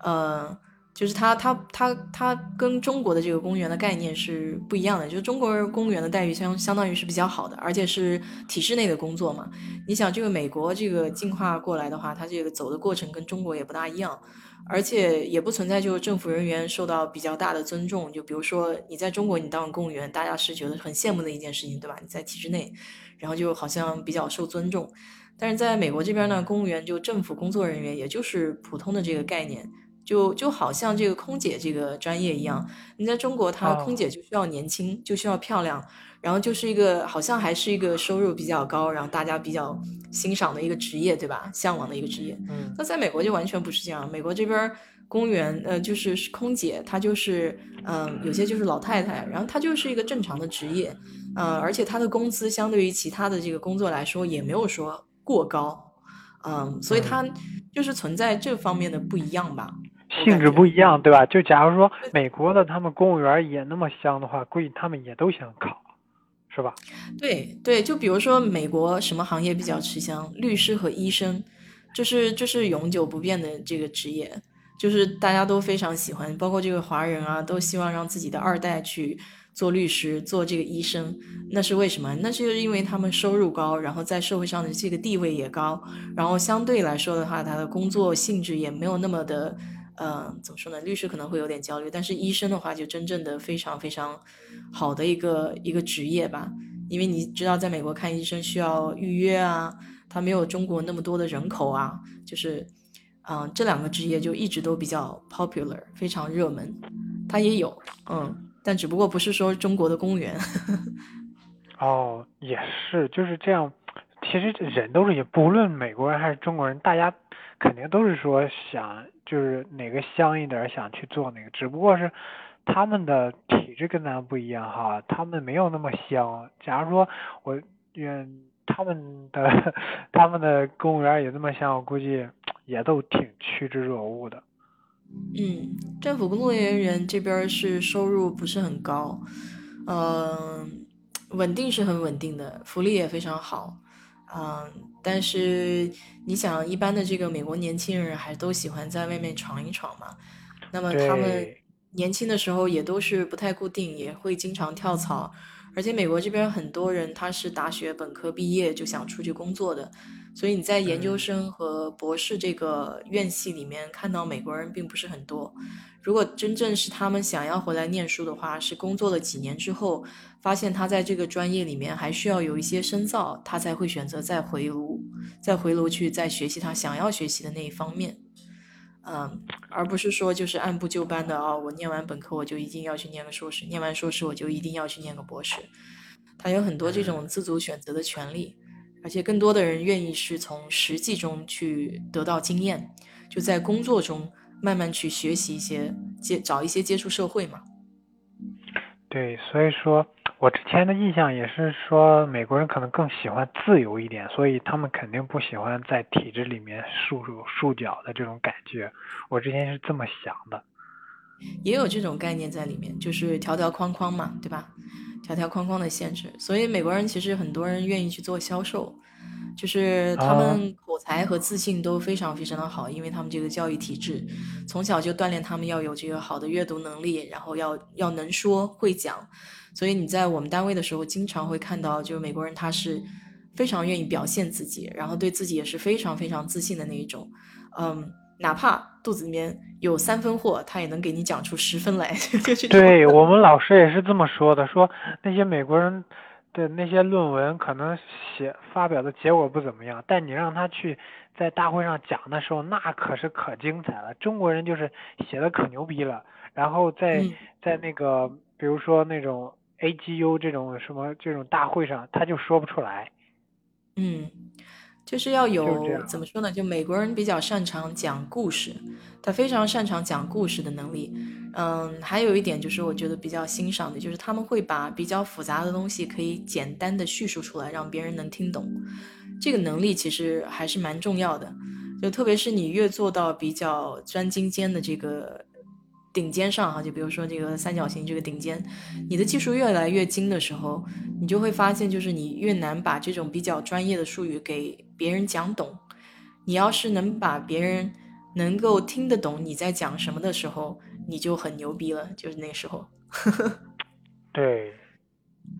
呃。就是他他他他跟中国的这个公务员的概念是不一样的，就是中国公务员的待遇相相当于是比较好的，而且是体制内的工作嘛。你想这个美国这个进化过来的话，它这个走的过程跟中国也不大一样，而且也不存在就是政府人员受到比较大的尊重。就比如说你在中国你当公务员，大家是觉得很羡慕的一件事情，对吧？你在体制内，然后就好像比较受尊重。但是在美国这边呢，公务员就政府工作人员，也就是普通的这个概念。就就好像这个空姐这个专业一样，你在中国，她空姐就需要年轻，就需要漂亮，然后就是一个好像还是一个收入比较高，然后大家比较欣赏的一个职业，对吧？向往的一个职业。嗯。那在美国就完全不是这样，美国这边公务员，呃，就是空姐，她就是嗯，有些就是老太太，然后她就是一个正常的职业，嗯，而且她的工资相对于其他的这个工作来说也没有说过高，嗯，所以她就是存在这方面的不一样吧。性质不一样，对吧？就假如说美国的他们公务员也那么香的话，估计他们也都想考，是吧？对对，就比如说美国什么行业比较吃香？律师和医生，就是就是永久不变的这个职业，就是大家都非常喜欢，包括这个华人啊，都希望让自己的二代去做律师、做这个医生。那是为什么？那是因为他们收入高，然后在社会上的这个地位也高，然后相对来说的话，他的工作性质也没有那么的。嗯，怎么说呢？律师可能会有点焦虑，但是医生的话就真正的非常非常好的一个一个职业吧。因为你知道，在美国看医生需要预约啊，他没有中国那么多的人口啊，就是嗯，这两个职业就一直都比较 popular，非常热门。他也有，嗯，但只不过不是说中国的公务员。哦，也是，就是这样。其实人都是也，不论美国人还是中国人，大家肯定都是说想。就是哪个香一点，想去做哪个，只不过是他们的体质跟咱不一样哈，他们没有那么香。假如说我愿他们的他们的公务员也那么香，我估计也都挺趋之若鹜的。嗯，政府工作人员这边是收入不是很高，嗯，稳定是很稳定的，福利也非常好。嗯，但是你想，一般的这个美国年轻人还都喜欢在外面闯一闯嘛？那么他们年轻的时候也都是不太固定，也会经常跳槽。而且美国这边很多人他是大学本科毕业就想出去工作的，所以你在研究生和博士这个院系里面看到美国人并不是很多。如果真正是他们想要回来念书的话，是工作了几年之后，发现他在这个专业里面还需要有一些深造，他才会选择再回炉，再回炉去再学习他想要学习的那一方面。嗯，而不是说就是按部就班的哦，我念完本科我就一定要去念个硕士，念完硕士我就一定要去念个博士。他有很多这种自主选择的权利，而且更多的人愿意是从实际中去得到经验，就在工作中慢慢去学习一些接找一些接触社会嘛。对，所以说我之前的印象也是说美国人可能更喜欢自由一点，所以他们肯定不喜欢在体制里面束手束脚的这种感觉。我之前是这么想的。也有这种概念在里面，就是条条框框嘛，对吧？条条框框的限制，所以美国人其实很多人愿意去做销售，就是他们口才和自信都非常非常的好，因为他们这个教育体制从小就锻炼他们要有这个好的阅读能力，然后要要能说会讲，所以你在我们单位的时候经常会看到，就是美国人他是非常愿意表现自己，然后对自己也是非常非常自信的那一种，嗯。哪怕肚子里面有三分货，他也能给你讲出十分来。对我们老师也是这么说的，说那些美国人的那些论文可能写发表的结果不怎么样，但你让他去在大会上讲的时候，那可是可精彩了。中国人就是写的可牛逼了，然后在在那个比如说那种 AGU 这种什么这种大会上，他就说不出来。嗯。就是要有怎么说呢？就美国人比较擅长讲故事，他非常擅长讲故事的能力。嗯，还有一点就是我觉得比较欣赏的，就是他们会把比较复杂的东西可以简单的叙述出来，让别人能听懂。这个能力其实还是蛮重要的。就特别是你越做到比较专精尖的这个。顶尖上哈，就比如说这个三角形这个顶尖，你的技术越来越精的时候，你就会发现，就是你越难把这种比较专业的术语给别人讲懂。你要是能把别人能够听得懂你在讲什么的时候，你就很牛逼了。就是那时候。对，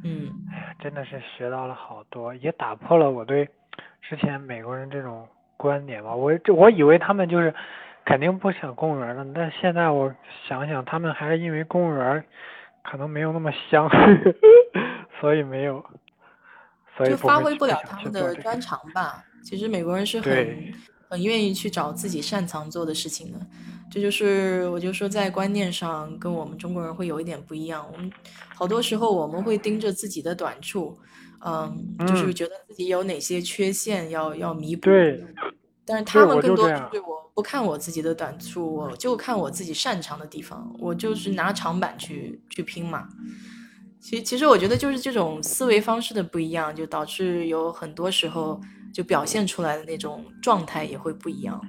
嗯，哎呀，真的是学到了好多，也打破了我对之前美国人这种观点吧。我这我以为他们就是。肯定不想公务员了，但现在我想想，他们还是因为公务员可能没有那么香，所以没有，所以就发挥不了他们的专长吧。其实美国人是很很愿意去找自己擅长做的事情的，这就是我就说在观念上跟我们中国人会有一点不一样。我们好多时候我们会盯着自己的短处，嗯，就是觉得自己有哪些缺陷要要弥补。对。但是他们更多是我不看我自己的短处，我就看我自己擅长的地方，我就是拿长板去去拼嘛。其其实我觉得就是这种思维方式的不一样，就导致有很多时候就表现出来的那种状态也会不一样。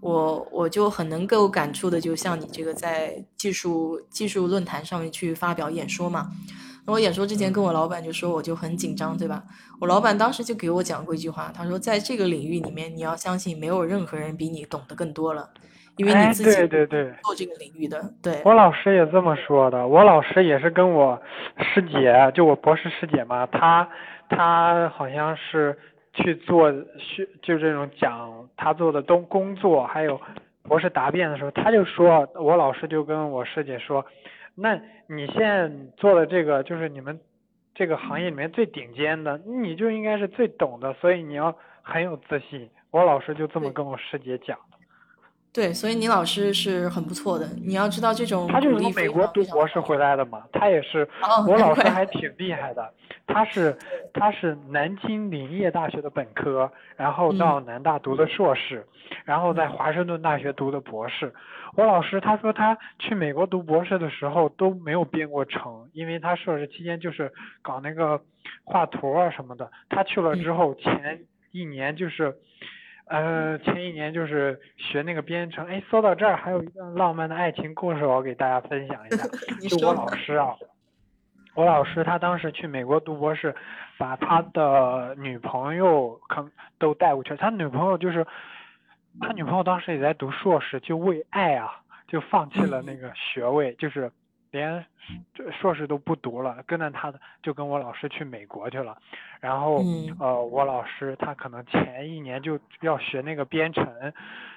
我我就很能够感触的，就像你这个在技术技术论坛上面去发表演说嘛。那我演说之前跟我老板就说我就很紧张，对吧？我老板当时就给我讲过一句话，他说在这个领域里面，你要相信没有任何人比你懂得更多了，因为你自己对对对做这个领域的。对，我老师也这么说的。我老师也是跟我师姐，就我博士师姐嘛，她她好像是去做学，就这种讲他做的东工作，还有博士答辩的时候，他就说我老师就跟我师姐说。那你现在做的这个就是你们这个行业里面最顶尖的，你就应该是最懂的，所以你要很有自信。我老师就这么跟我师姐讲的。对，所以你老师是很不错的。你要知道这种他就是从美国读博士回来的嘛，他也是。我老师还挺厉害的，他是他是南京林业大学的本科，然后到南大读的硕士，然后在华盛顿大学读的博士。我老师他说他去美国读博士的时候都没有编过程，因为他硕士期间就是搞那个画图啊什么的。他去了之后前一年就是。呃，前一年就是学那个编程，哎，说到这儿还有一段浪漫的爱情故事，我给大家分享一下。就我老师啊，我老师他当时去美国读博士，把他的女朋友可都带过去了。他女朋友就是，他女朋友当时也在读硕士，就为爱啊，就放弃了那个学位，就是。连硕士都不读了，跟着他的就跟我老师去美国去了，然后呃我老师他可能前一年就要学那个编程，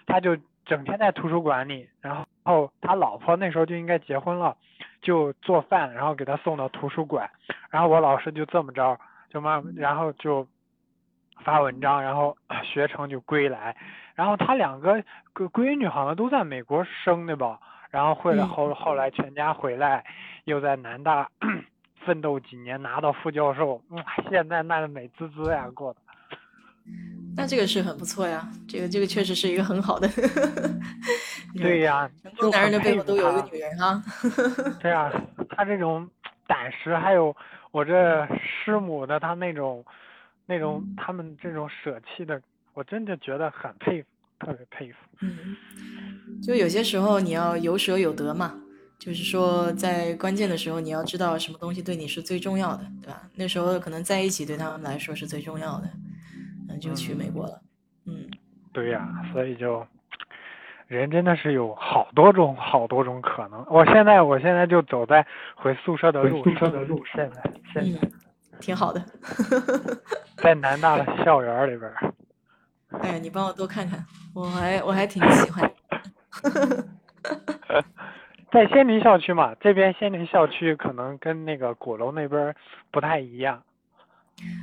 他就整天在图书馆里，然后他老婆那时候就应该结婚了，就做饭，然后给他送到图书馆，然后我老师就这么着就慢，然后就发文章，然后学成就归来，然后他两个闺闺女好像都在美国生的吧。然后回来后后来全家回来，又在南大 奋斗几年，拿到副教授，哇，现在那美滋滋呀，过的。那这个是很不错呀，这个这个确实是一个很好的。对呀，成功男人的背后都有一个女人啊。对呀，他这种胆识，还有我这师母的他那种那种他们这种舍弃的，我真的觉得很佩服，特别佩服。嗯，就有些时候你要有舍有得嘛，就是说在关键的时候你要知道什么东西对你是最重要的，对吧？那时候可能在一起对他们来说是最重要的，嗯就去美国了。嗯，对呀，所以就人真的是有好多种好多种可能。我现在我现在就走在回宿舍的路上的路，现在现在嗯，挺好的。在南大的校园里边儿。哎，你帮我多看看，我还我还挺喜欢。在仙林校区嘛，这边仙林校区可能跟那个鼓楼那边不太一样。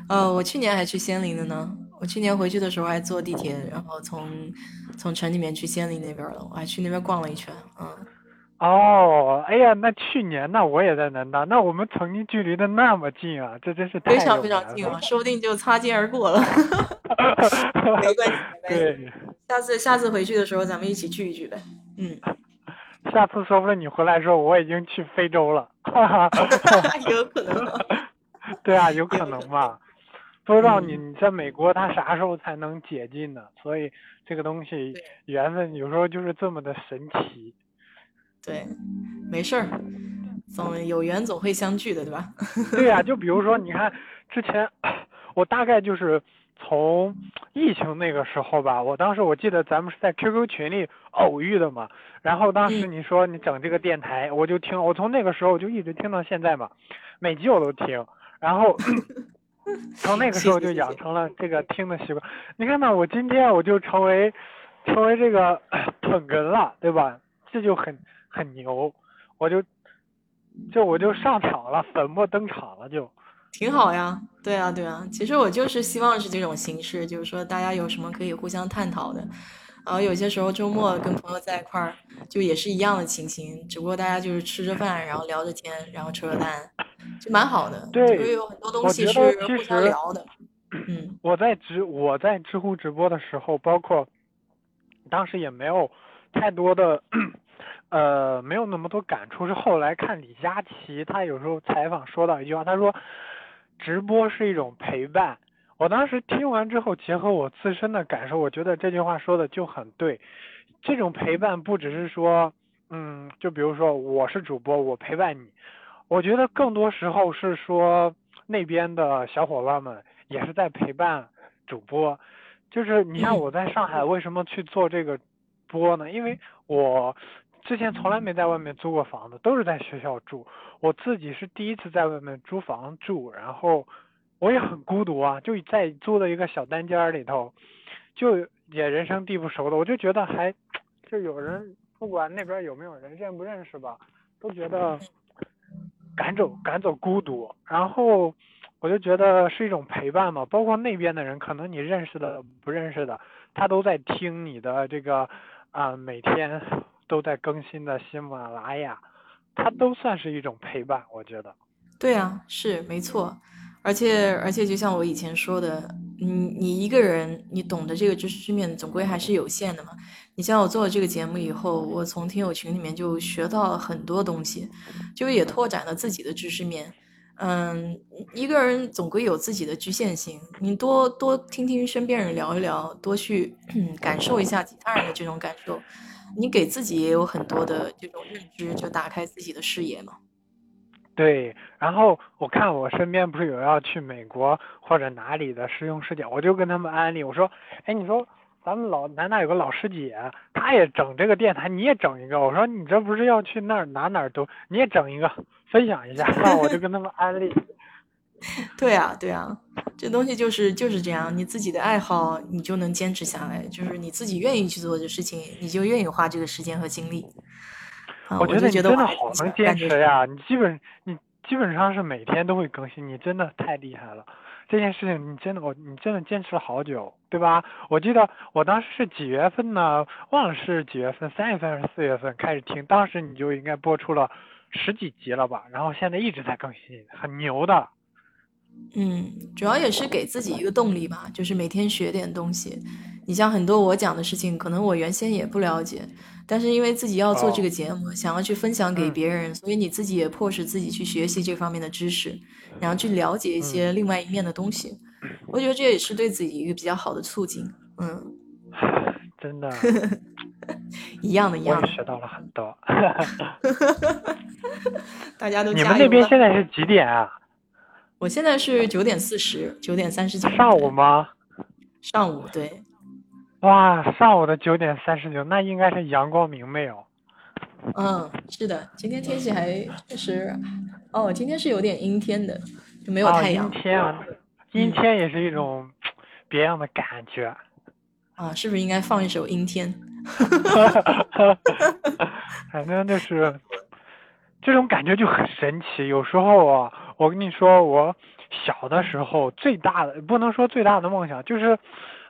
呃，我去年还去仙林的呢。我去年回去的时候还坐地铁，然后从从城里面去仙林那边了。我还去那边逛了一圈。嗯，哦，哎呀，那去年那我也在南大，那我们曾经距离的那么近啊，这真是太非常非常近了，说不定就擦肩而过了。没关系，没关系。对，下次下次回去的时候，咱们一起聚一聚呗。嗯，下次说不定你回来时候我已经去非洲了，哈哈。有可能。对啊，有可能吧？不知道你嗯你在美国，他啥时候才能解禁呢？所以这个东西缘分有时候就是这么的神奇。对，没事儿，总有缘总会相聚的，对吧？对呀、就比如说，你看之前我大概就是从疫情那个时候吧，我当时我记得咱们是在 QQ 群里偶遇的嘛，然后当时嗯你说你整这个电台，我就听，我从那个时候就一直听到现在嘛，每集我都听，然后 从那个时候就养成了这个听的习惯。你看呢，我今天我就成为成为这个 捧哏了，对吧？这就很很牛，我就就我就上场了，粉墨登场了就。挺好呀，对啊，对啊。其实我就是希望是这种形式，就是说大家有什么可以互相探讨的。然后有些时候周末跟朋友在一块儿，就也是一样的情形，只不过大家就是吃着饭，然后聊着天，然后扯扯淡，就蛮好的。对就有很多东西是互相聊的。嗯我在直我在知乎直播的时候，包括当时也没有太多的呃没有那么多感触，是后来看李佳琦他有时候采访说到一句话，他说直播是一种陪伴。我当时听完之后，结合我自身的感受，我觉得这句话说的就很对。这种陪伴不只是说，嗯，就比如说我是主播，我陪伴你，我觉得更多时候是说那边的小伙伴们也是在陪伴主播。就是你像我在上海为什么去做这个播呢？因为我之前从来没在外面租过房子，都是在学校住。我自己是第一次在外面租房住，然后我也很孤独啊，就在租的一个小单间儿里头，就也人生地不熟的，我就觉得还就有人，不管那边有没有人认不认识吧，都觉得赶走赶走孤独，然后我就觉得是一种陪伴嘛。包括那边的人，可能你认识的不认识的，他都在听你的这个啊、每天都在更新的喜马拉雅，它都算是一种陪伴，我觉得。对啊，是没错，而且而且就像我以前说的，你你一个人你懂得这个知识面总归还是有限的嘛。你像我做了这个节目以后，我从听友群里面就学到了很多东西，就也拓展了自己的知识面。嗯，一个人总归有自己的局限性，你多多听听身边人聊一聊，多去 感受一下其他人的这种感受，你给自己也有很多的这种认知，就打开自己的视野嘛。对，然后我看我身边不是有要去美国或者哪里的师兄师姐，我就跟他们安利，我说，哎，你说咱们老南大有个老师姐，她也整这个电台，你也整一个。我说你这不是要去那儿哪哪儿都，你也整一个，分享一下。那我就跟他们安利。对啊，对啊，这东西就是就是这样，你自己的爱好你就能坚持下来，就是你自己愿意去做的事情，你就愿意花这个时间和精力。啊，我觉得你就觉得真的好能坚持呀！你基本你基本上是每天都会更新，你真的太厉害了。这件事情你真的我你真的坚持了好久，对吧？我记得我当时是几月份呢？忘了是几月份，三月份还是四月份开始听，当时你就应该播出了十几集了吧？然后现在一直在更新，很牛的。嗯，主要也是给自己一个动力吧，就是每天学点东西，你像很多我讲的事情，可能我原先也不了解，但是因为自己要做这个节目，想要去分享给别人，所以你自己也迫使自己去学习这方面的知识，然后去了解一些另外一面的东西。我觉得这也是对自己一个比较好的促进。嗯，真的，一样的，一样的，学到了很多。大家都你们那边现在是几点啊？我现在是九点四十九点三十九。上午吗？上午对。哇，上午的九点三十九，那应该是阳光明媚哦。嗯，是的，今天天气还确实，哦，今天是有点阴天的，就没有太阳。阴天啊，阴天也是一种别样的感觉。啊，是不是应该放一首《阴天》？反正就是这种感觉就很神奇。有时候啊，我跟你说，我小的时候最大的不能说最大的梦想就是。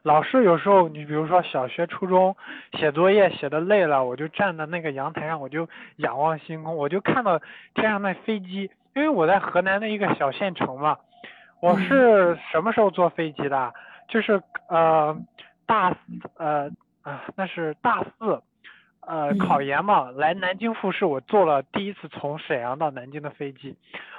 老师有时候，你比如说小学、初中写作业写的累了，我就站在那个阳台上，我就仰望星空，我就看到天上那飞机。因为我在河南的一个小县城嘛，我是什么时候坐飞机的？就是呃大呃啊那是大四，呃考研嘛，来南京复试，我坐了第一次从沈阳到南京的飞机。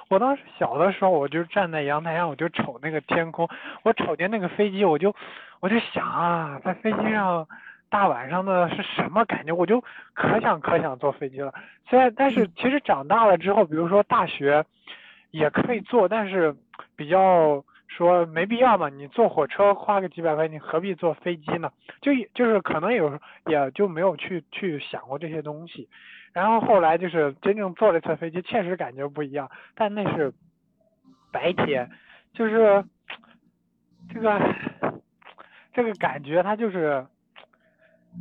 我当时小的时候，我就站在阳台上，我就瞅那个天空，我瞅见那个飞机，我就。我就想啊，在飞机上大晚上的是什么感觉？我就可想可想坐飞机了。虽然，但是其实长大了之后，比如说大学也可以坐，但是比较说没必要嘛。你坐火车花个几百块，你何必坐飞机呢？就就是可能有也就没有去去想过这些东西。然后后来就是真正坐了一次飞机，确实感觉不一样。但那是白天，就是这个。这个感觉它就是，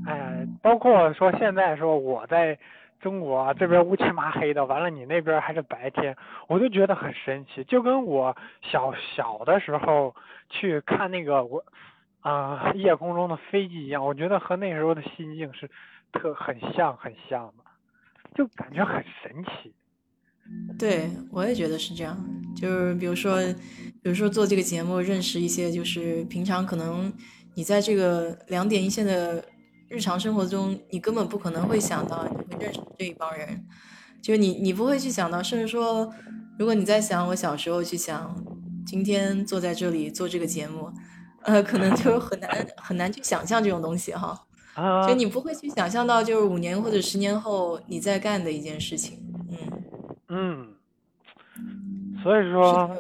哎，包括说现在说我在中国这边乌漆麻黑的，完了你那边还是白天，我就觉得很神奇，就跟我小小的时候去看那个我啊夜空中的飞机一样，我觉得和那时候的心境是特很像很像的，就感觉很神奇。对，我也觉得是这样，就是比如说，比如说做这个节目，认识一些就是平常可能。你在这个两点一线的日常生活中，你根本不可能会想到你会认识这一帮人，就是你，你不会去想到，甚至说，如果你在想我小时候去想，今天坐在这里做这个节目，呃，可能就很难很难去想象这种东西哈，就你不会去想象到，就是五年或者十年后你在干的一件事情，嗯，嗯，所以说。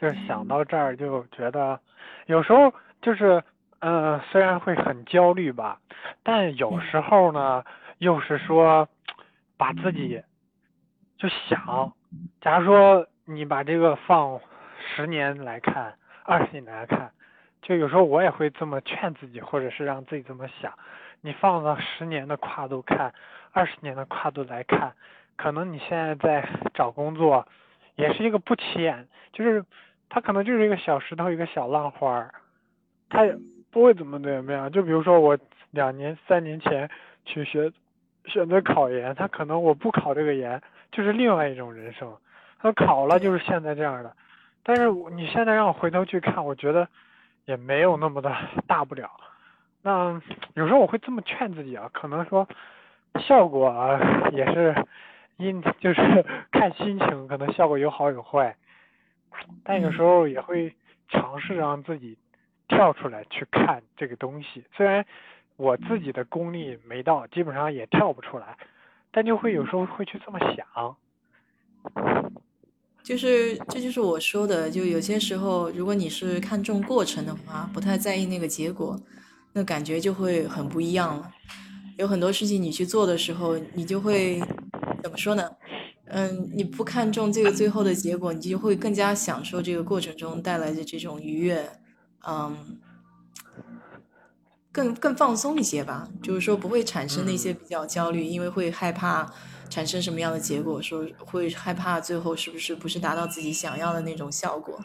就是想到这儿就觉得，有时候就是，嗯，虽然会很焦虑吧，但有时候呢，又是说，把自己就想，假如说你把这个放十年来看，二十年来看，就有时候我也会这么劝自己，或者是让自己这么想，你放到十年的跨度看，二十年的跨度来看，可能你现在在找工作，也是一个不起眼，就是。他可能就是一个小石头，一个小浪花儿，他也不会怎么怎么样。就比如说我两年、三年前去学选择考研，他可能我不考这个研，就是另外一种人生。他考了就是现在这样的。但是你现在让我回头去看，我觉得也没有那么的大不了。那有时候我会这么劝自己啊，可能说效果啊也是因就是 看心情，可能效果有好有坏。但有时候也会尝试让自己跳出来去看这个东西，虽然我自己的功力没到，基本上也跳不出来，但就会有时候会去这么想。就是这就是我说的，就有些时候，如果你是看重过程的话，不太在意那个结果，那感觉就会很不一样了。有很多事情你去做的时候，你就会怎么说呢？嗯，你不看重这个最后的结果，你就会更加享受这个过程中带来的这种愉悦，嗯，更更放松一些吧。就是说不会产生那些比较焦虑，因为会害怕产生什么样的结果，说会害怕最后是不是不是达到自己想要的那种效果。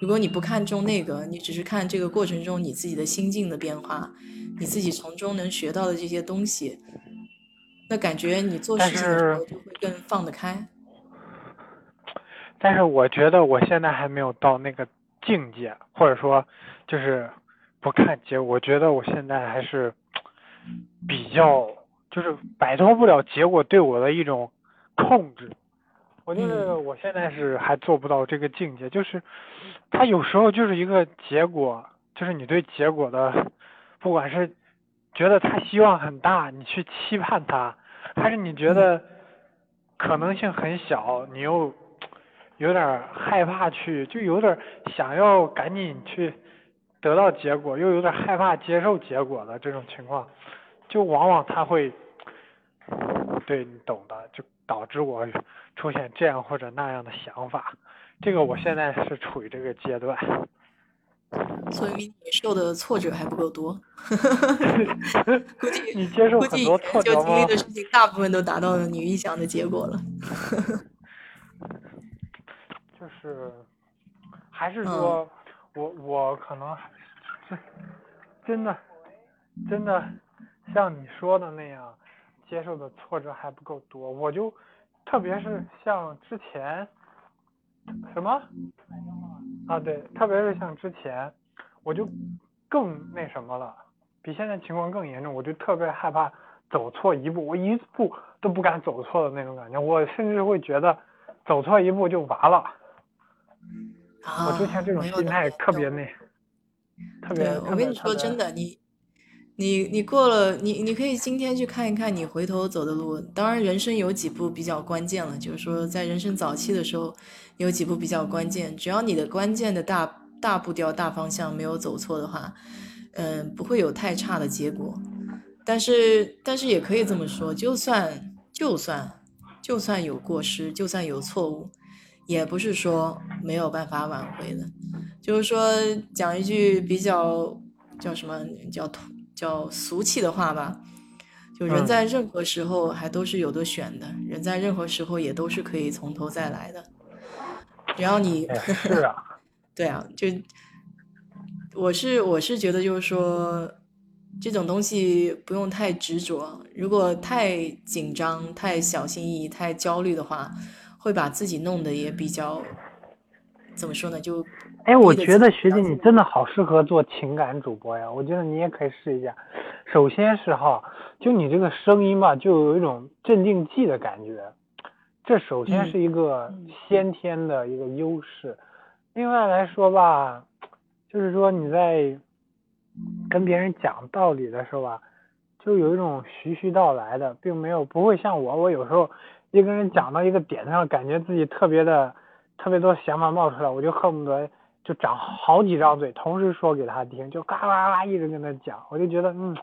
如果你不看重那个，你只是看这个过程中你自己的心境的变化，你自己从中能学到的这些东西。那感觉你做事情的时候就会更放得开。但是我觉得我现在还没有到那个境界，或者说就是不看结果。我觉得我现在还是比较就是摆脱不了结果对我的一种控制。我觉得我现在是还做不到这个境界，就是他有时候就是一个结果，就是你对结果的，不管是觉得他希望很大，你去期盼他，还是你觉得可能性很小，你又有点害怕去，就有点想要赶紧去得到结果，又有点害怕接受结果的这种情况，就往往他会，对你懂的，就导致我。出现这样或者那样的想法，这个我现在是处于这个阶段，所以你受的挫折还不够多，估计 你接受很多挫折就经历的事情大部分都达到了你预想的结果了，就是还是说我我可能是真的真的像你说的那样，接受的挫折还不够多，我就。特别是像之前，什么？啊，对，特别是像之前，我就更那什么了，比现在情况更严重，我就特别害怕走错一步，我一步都不敢走错的那种感觉，我甚至会觉得走错一步就完了。我之前这种心态特别那，特别。我跟你说真的，你。你你过了你你可以今天去看一看你回头走的路，当然人生有几步比较关键了，就是说在人生早期的时候有几步比较关键，只要你的关键的大大步调大方向没有走错的话，嗯，不会有太差的结果。但是但是也可以这么说，就算就算就算有过失，就算有错误，也不是说没有办法挽回的。就是说讲一句比较叫什么叫土叫俗气的话吧，就人在任何时候还都是有的选的，人在任何时候也都是可以从头再来的。只要你是啊，对啊，就我是我是觉得就是说这种东西不用太执着，如果太紧张、太小心翼翼、太焦虑的话，会把自己弄得也比较怎么说呢？就。哎，我觉得学姐你真的好适合做情感主播呀！我觉得你也可以试一下。首先是哈，就你这个声音吧，就有一种镇定剂的感觉，这首先是一个先天的一个优势。另外来说吧，就是说你在跟别人讲道理的时候吧，就有一种徐徐道来的，并没有不会像我，我有时候一个人讲到一个点上，感觉自己特别的特别多想法冒出来，我就恨不得。就长好几张嘴，同时说给他听，就嘎嘎嘎一直跟他讲，我就觉得，嗯，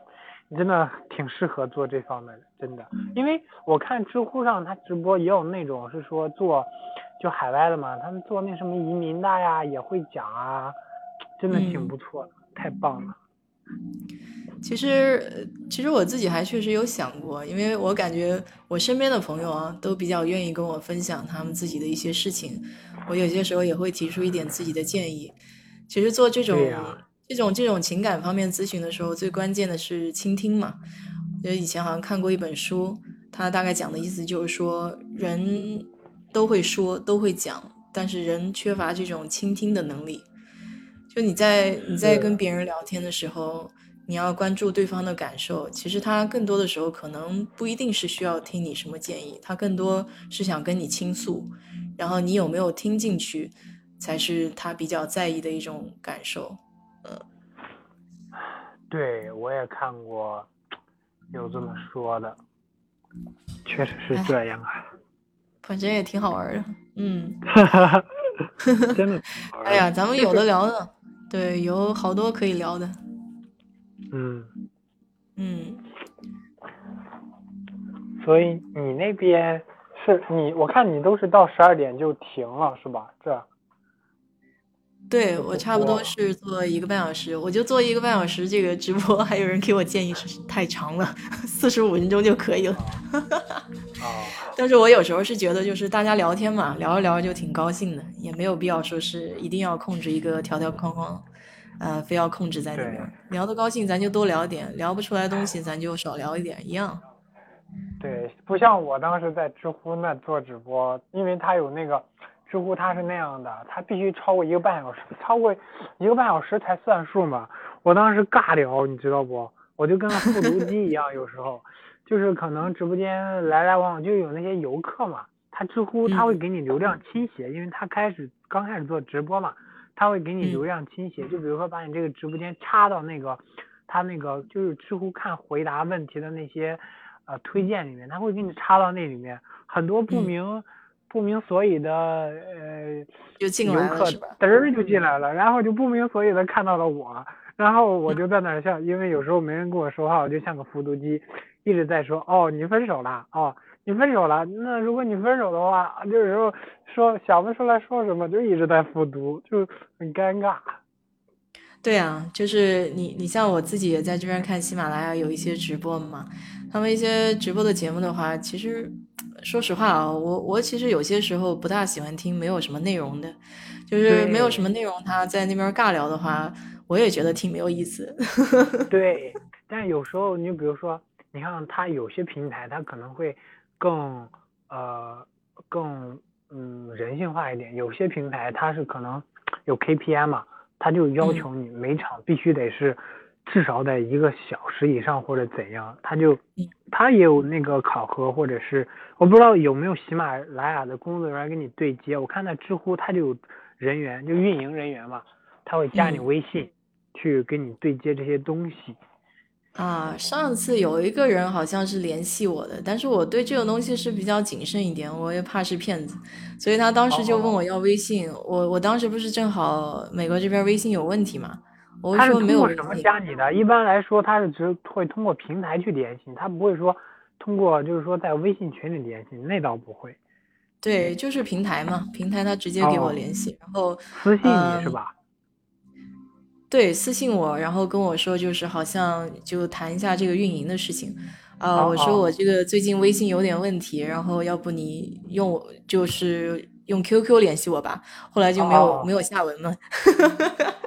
你真的挺适合做这方面的，真的。因为我看知乎上他直播也有那种是说做，就海外的嘛，他们做那什么移民的呀，也会讲啊，真的挺不错的，太棒了。其实，其实我自己还确实有想过，因为我感觉我身边的朋友啊，都比较愿意跟我分享他们自己的一些事情。我有些时候也会提出一点自己的建议。其实做这种这种这种情感方面咨询的时候，最关键的是倾听嘛。就以前好像看过一本书，它大概讲的意思就是说，人都会说，都会讲，但是人缺乏这种倾听的能力。就你在你在跟别人聊天的时候，你要关注对方的感受。其实他更多的时候可能不一定是需要听你什么建议，他更多是想跟你倾诉。然后你有没有听进去，才是他比较在意的一种感受。呃，对我也看过有这么说的，确实是这样啊。反正也挺好玩的，嗯。真的。哎呀，咱们有的聊的，对，有好多可以聊的。嗯。嗯。所以你那边？是你，我看你都是到十二点就停了，是吧？这，对我差不多是做一个半小时，我就做一个半小时这个直播。还有人给我建议是太长了，四十五分钟就可以了。但是我有时候是觉得，就是大家聊天嘛，聊着聊着就挺高兴的，也没有必要说是一定要控制一个条条框框，呃，非要控制在里面。聊得高兴，咱就多聊点；聊不出来东西，咱就少聊一点，一样。对，不像我当时在知乎那做直播，因为他有那个知乎他是那样的，他必须超过一个半小时，超过一个半小时才算数嘛。我当时尬聊，你知道不？我就跟个复读机一样，有时候就是可能直播间来来往往就有那些游客嘛，他知乎他会给你流量倾斜，因为他开始刚开始做直播嘛，他会给你流量倾斜，就比如说把你这个直播间插到那个他那个就是知乎看回答问题的那些呃推荐里面，他会给你插到那里面，很多不明不明所以的呃就进来了是吧？嘚儿就进来了，然后就不明所以的看到了我。然后我就在那儿像，因为有时候没人跟我说话，我就像个复读机，一直在说哦，你分手了哦，你分手了。那如果你分手的话，就有时候说想不出来说什么，就一直在复读，就很尴尬。对啊，就是你你像我自己也在这边看喜马拉雅有一些直播嘛，他们一些直播的节目的话，其实说实话啊，我我其实有些时候不大喜欢听没有什么内容的，就是没有什么内容，他在那边尬聊的话。我也觉得挺没有意思。对，但有时候你比如说，你看他有些平台，他可能会更呃更嗯人性化一点。有些平台它是可能有 KPI 嘛，它就要求你每场必须得是至少得一个小时以上或者怎样，它就它也有那个考核，或者是我不知道有没有喜马拉雅的工作人员跟你对接。我看在知乎它就有人员，就运营人员嘛，他会加你微信。去跟你对接这些东西啊，上次有一个人好像是联系我的，但是我对这个东西是比较谨慎一点，我也怕是骗子，所以他当时就问我要微信，我我当时不是正好美国这边微信有问题嘛，我说没有什么加你的，一般来说他是只会通过平台去联系，他不会说通过就是说在微信群里联系，那倒不会。对，就是平台嘛，平台他直接给我联系，然后私信你是吧？对，私信我，然后跟我说，就是好像就谈一下这个运营的事情，啊，我说我这个最近微信有点问题，然后要不你用就是用 QQ 联系我吧，后来就没有没有下文了。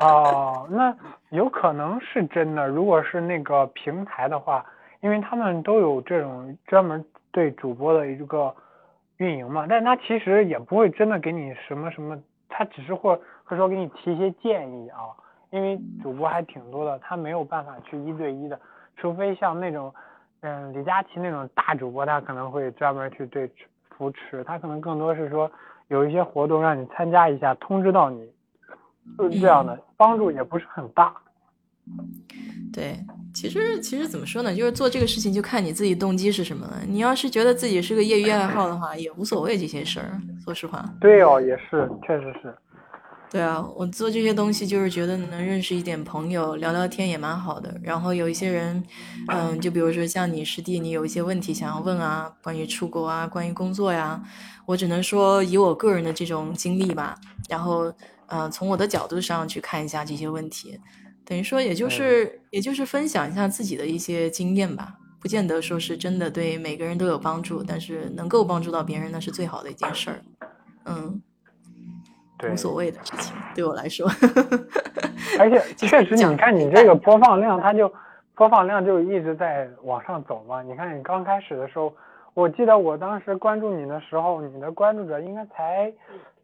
哦，那有可能是真的，如果是那个平台的话，因为他们都有这种专门对主播的一个运营嘛，但他其实也不会真的给你什么什么，他只是会会说给你提一些建议啊。因为主播还挺多的，他没有办法去一对一的，除非像那种，嗯，李佳琦那种大主播，他可能会专门去对扶持，他可能更多是说有一些活动让你参加一下，通知到你，就是这样的，帮助也不是很大。对，其实其实怎么说呢，就是做这个事情就看你自己动机是什么了。你要是觉得自己是个业余爱好的话，也无所谓这些事儿。说实话。对哦，也是，确实是。对啊，我做这些东西就是觉得能认识一点朋友，聊聊天也蛮好的。然后有一些人，嗯，就比如说像你师弟，你有一些问题想要问啊，关于出国啊，关于工作呀，我只能说以我个人的这种经历吧，然后，嗯，从我的角度上去看一下这些问题，等于说也就是也就是分享一下自己的一些经验吧，不见得说是真的对每个人都有帮助，但是能够帮助到别人那是最好的一件事儿，嗯。无所谓的事情，对我来说。而且 确实，你看你这个播放量，它就播放量就一直在往上走嘛。你看你刚开始的时候，我记得我当时关注你的时候，你的关注者应该才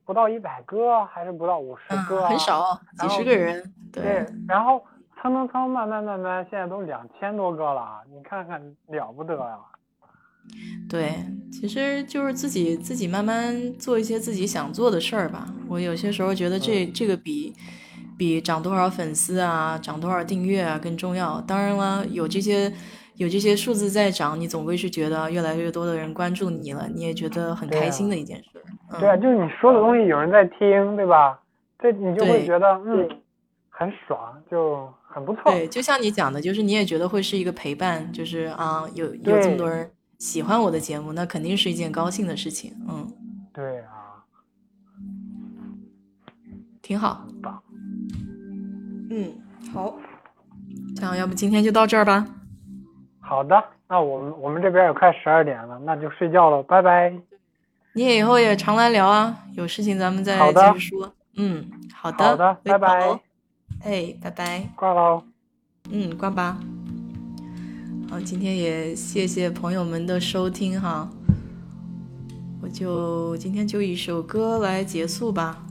不到一百个，还是不到五十个，很少，几十个人。对，然后蹭蹭蹭，慢慢慢慢，现在都两千多个了，你看看了不得呀。对，其实就是自己自己慢慢做一些自己想做的事儿吧。我有些时候觉得这这个比比涨多少粉丝啊、涨多少订阅啊更重要。当然了，有这些有这些数字在涨，你总归是觉得越来越多的人关注你了，你也觉得很开心的一件事。对啊，就是你说的东西有人在听，对吧？这你就会觉得嗯很爽，就很不错。对，就像你讲的，就是你也觉得会是一个陪伴，就是啊，有有这么多人。喜欢我的节目，那肯定是一件高兴的事情。嗯，对啊，挺好。嗯，好，这样要不今天就到这儿吧。好的，那我们我们这边也快十二点了，那就睡觉了，拜拜。你也以后也常来聊啊，有事情咱们再继续说。嗯，好的，好的，拜拜。哎，拜拜。挂喽。嗯，挂吧。啊今天也谢谢朋友们的收听哈。我就今天就一首歌来结束吧。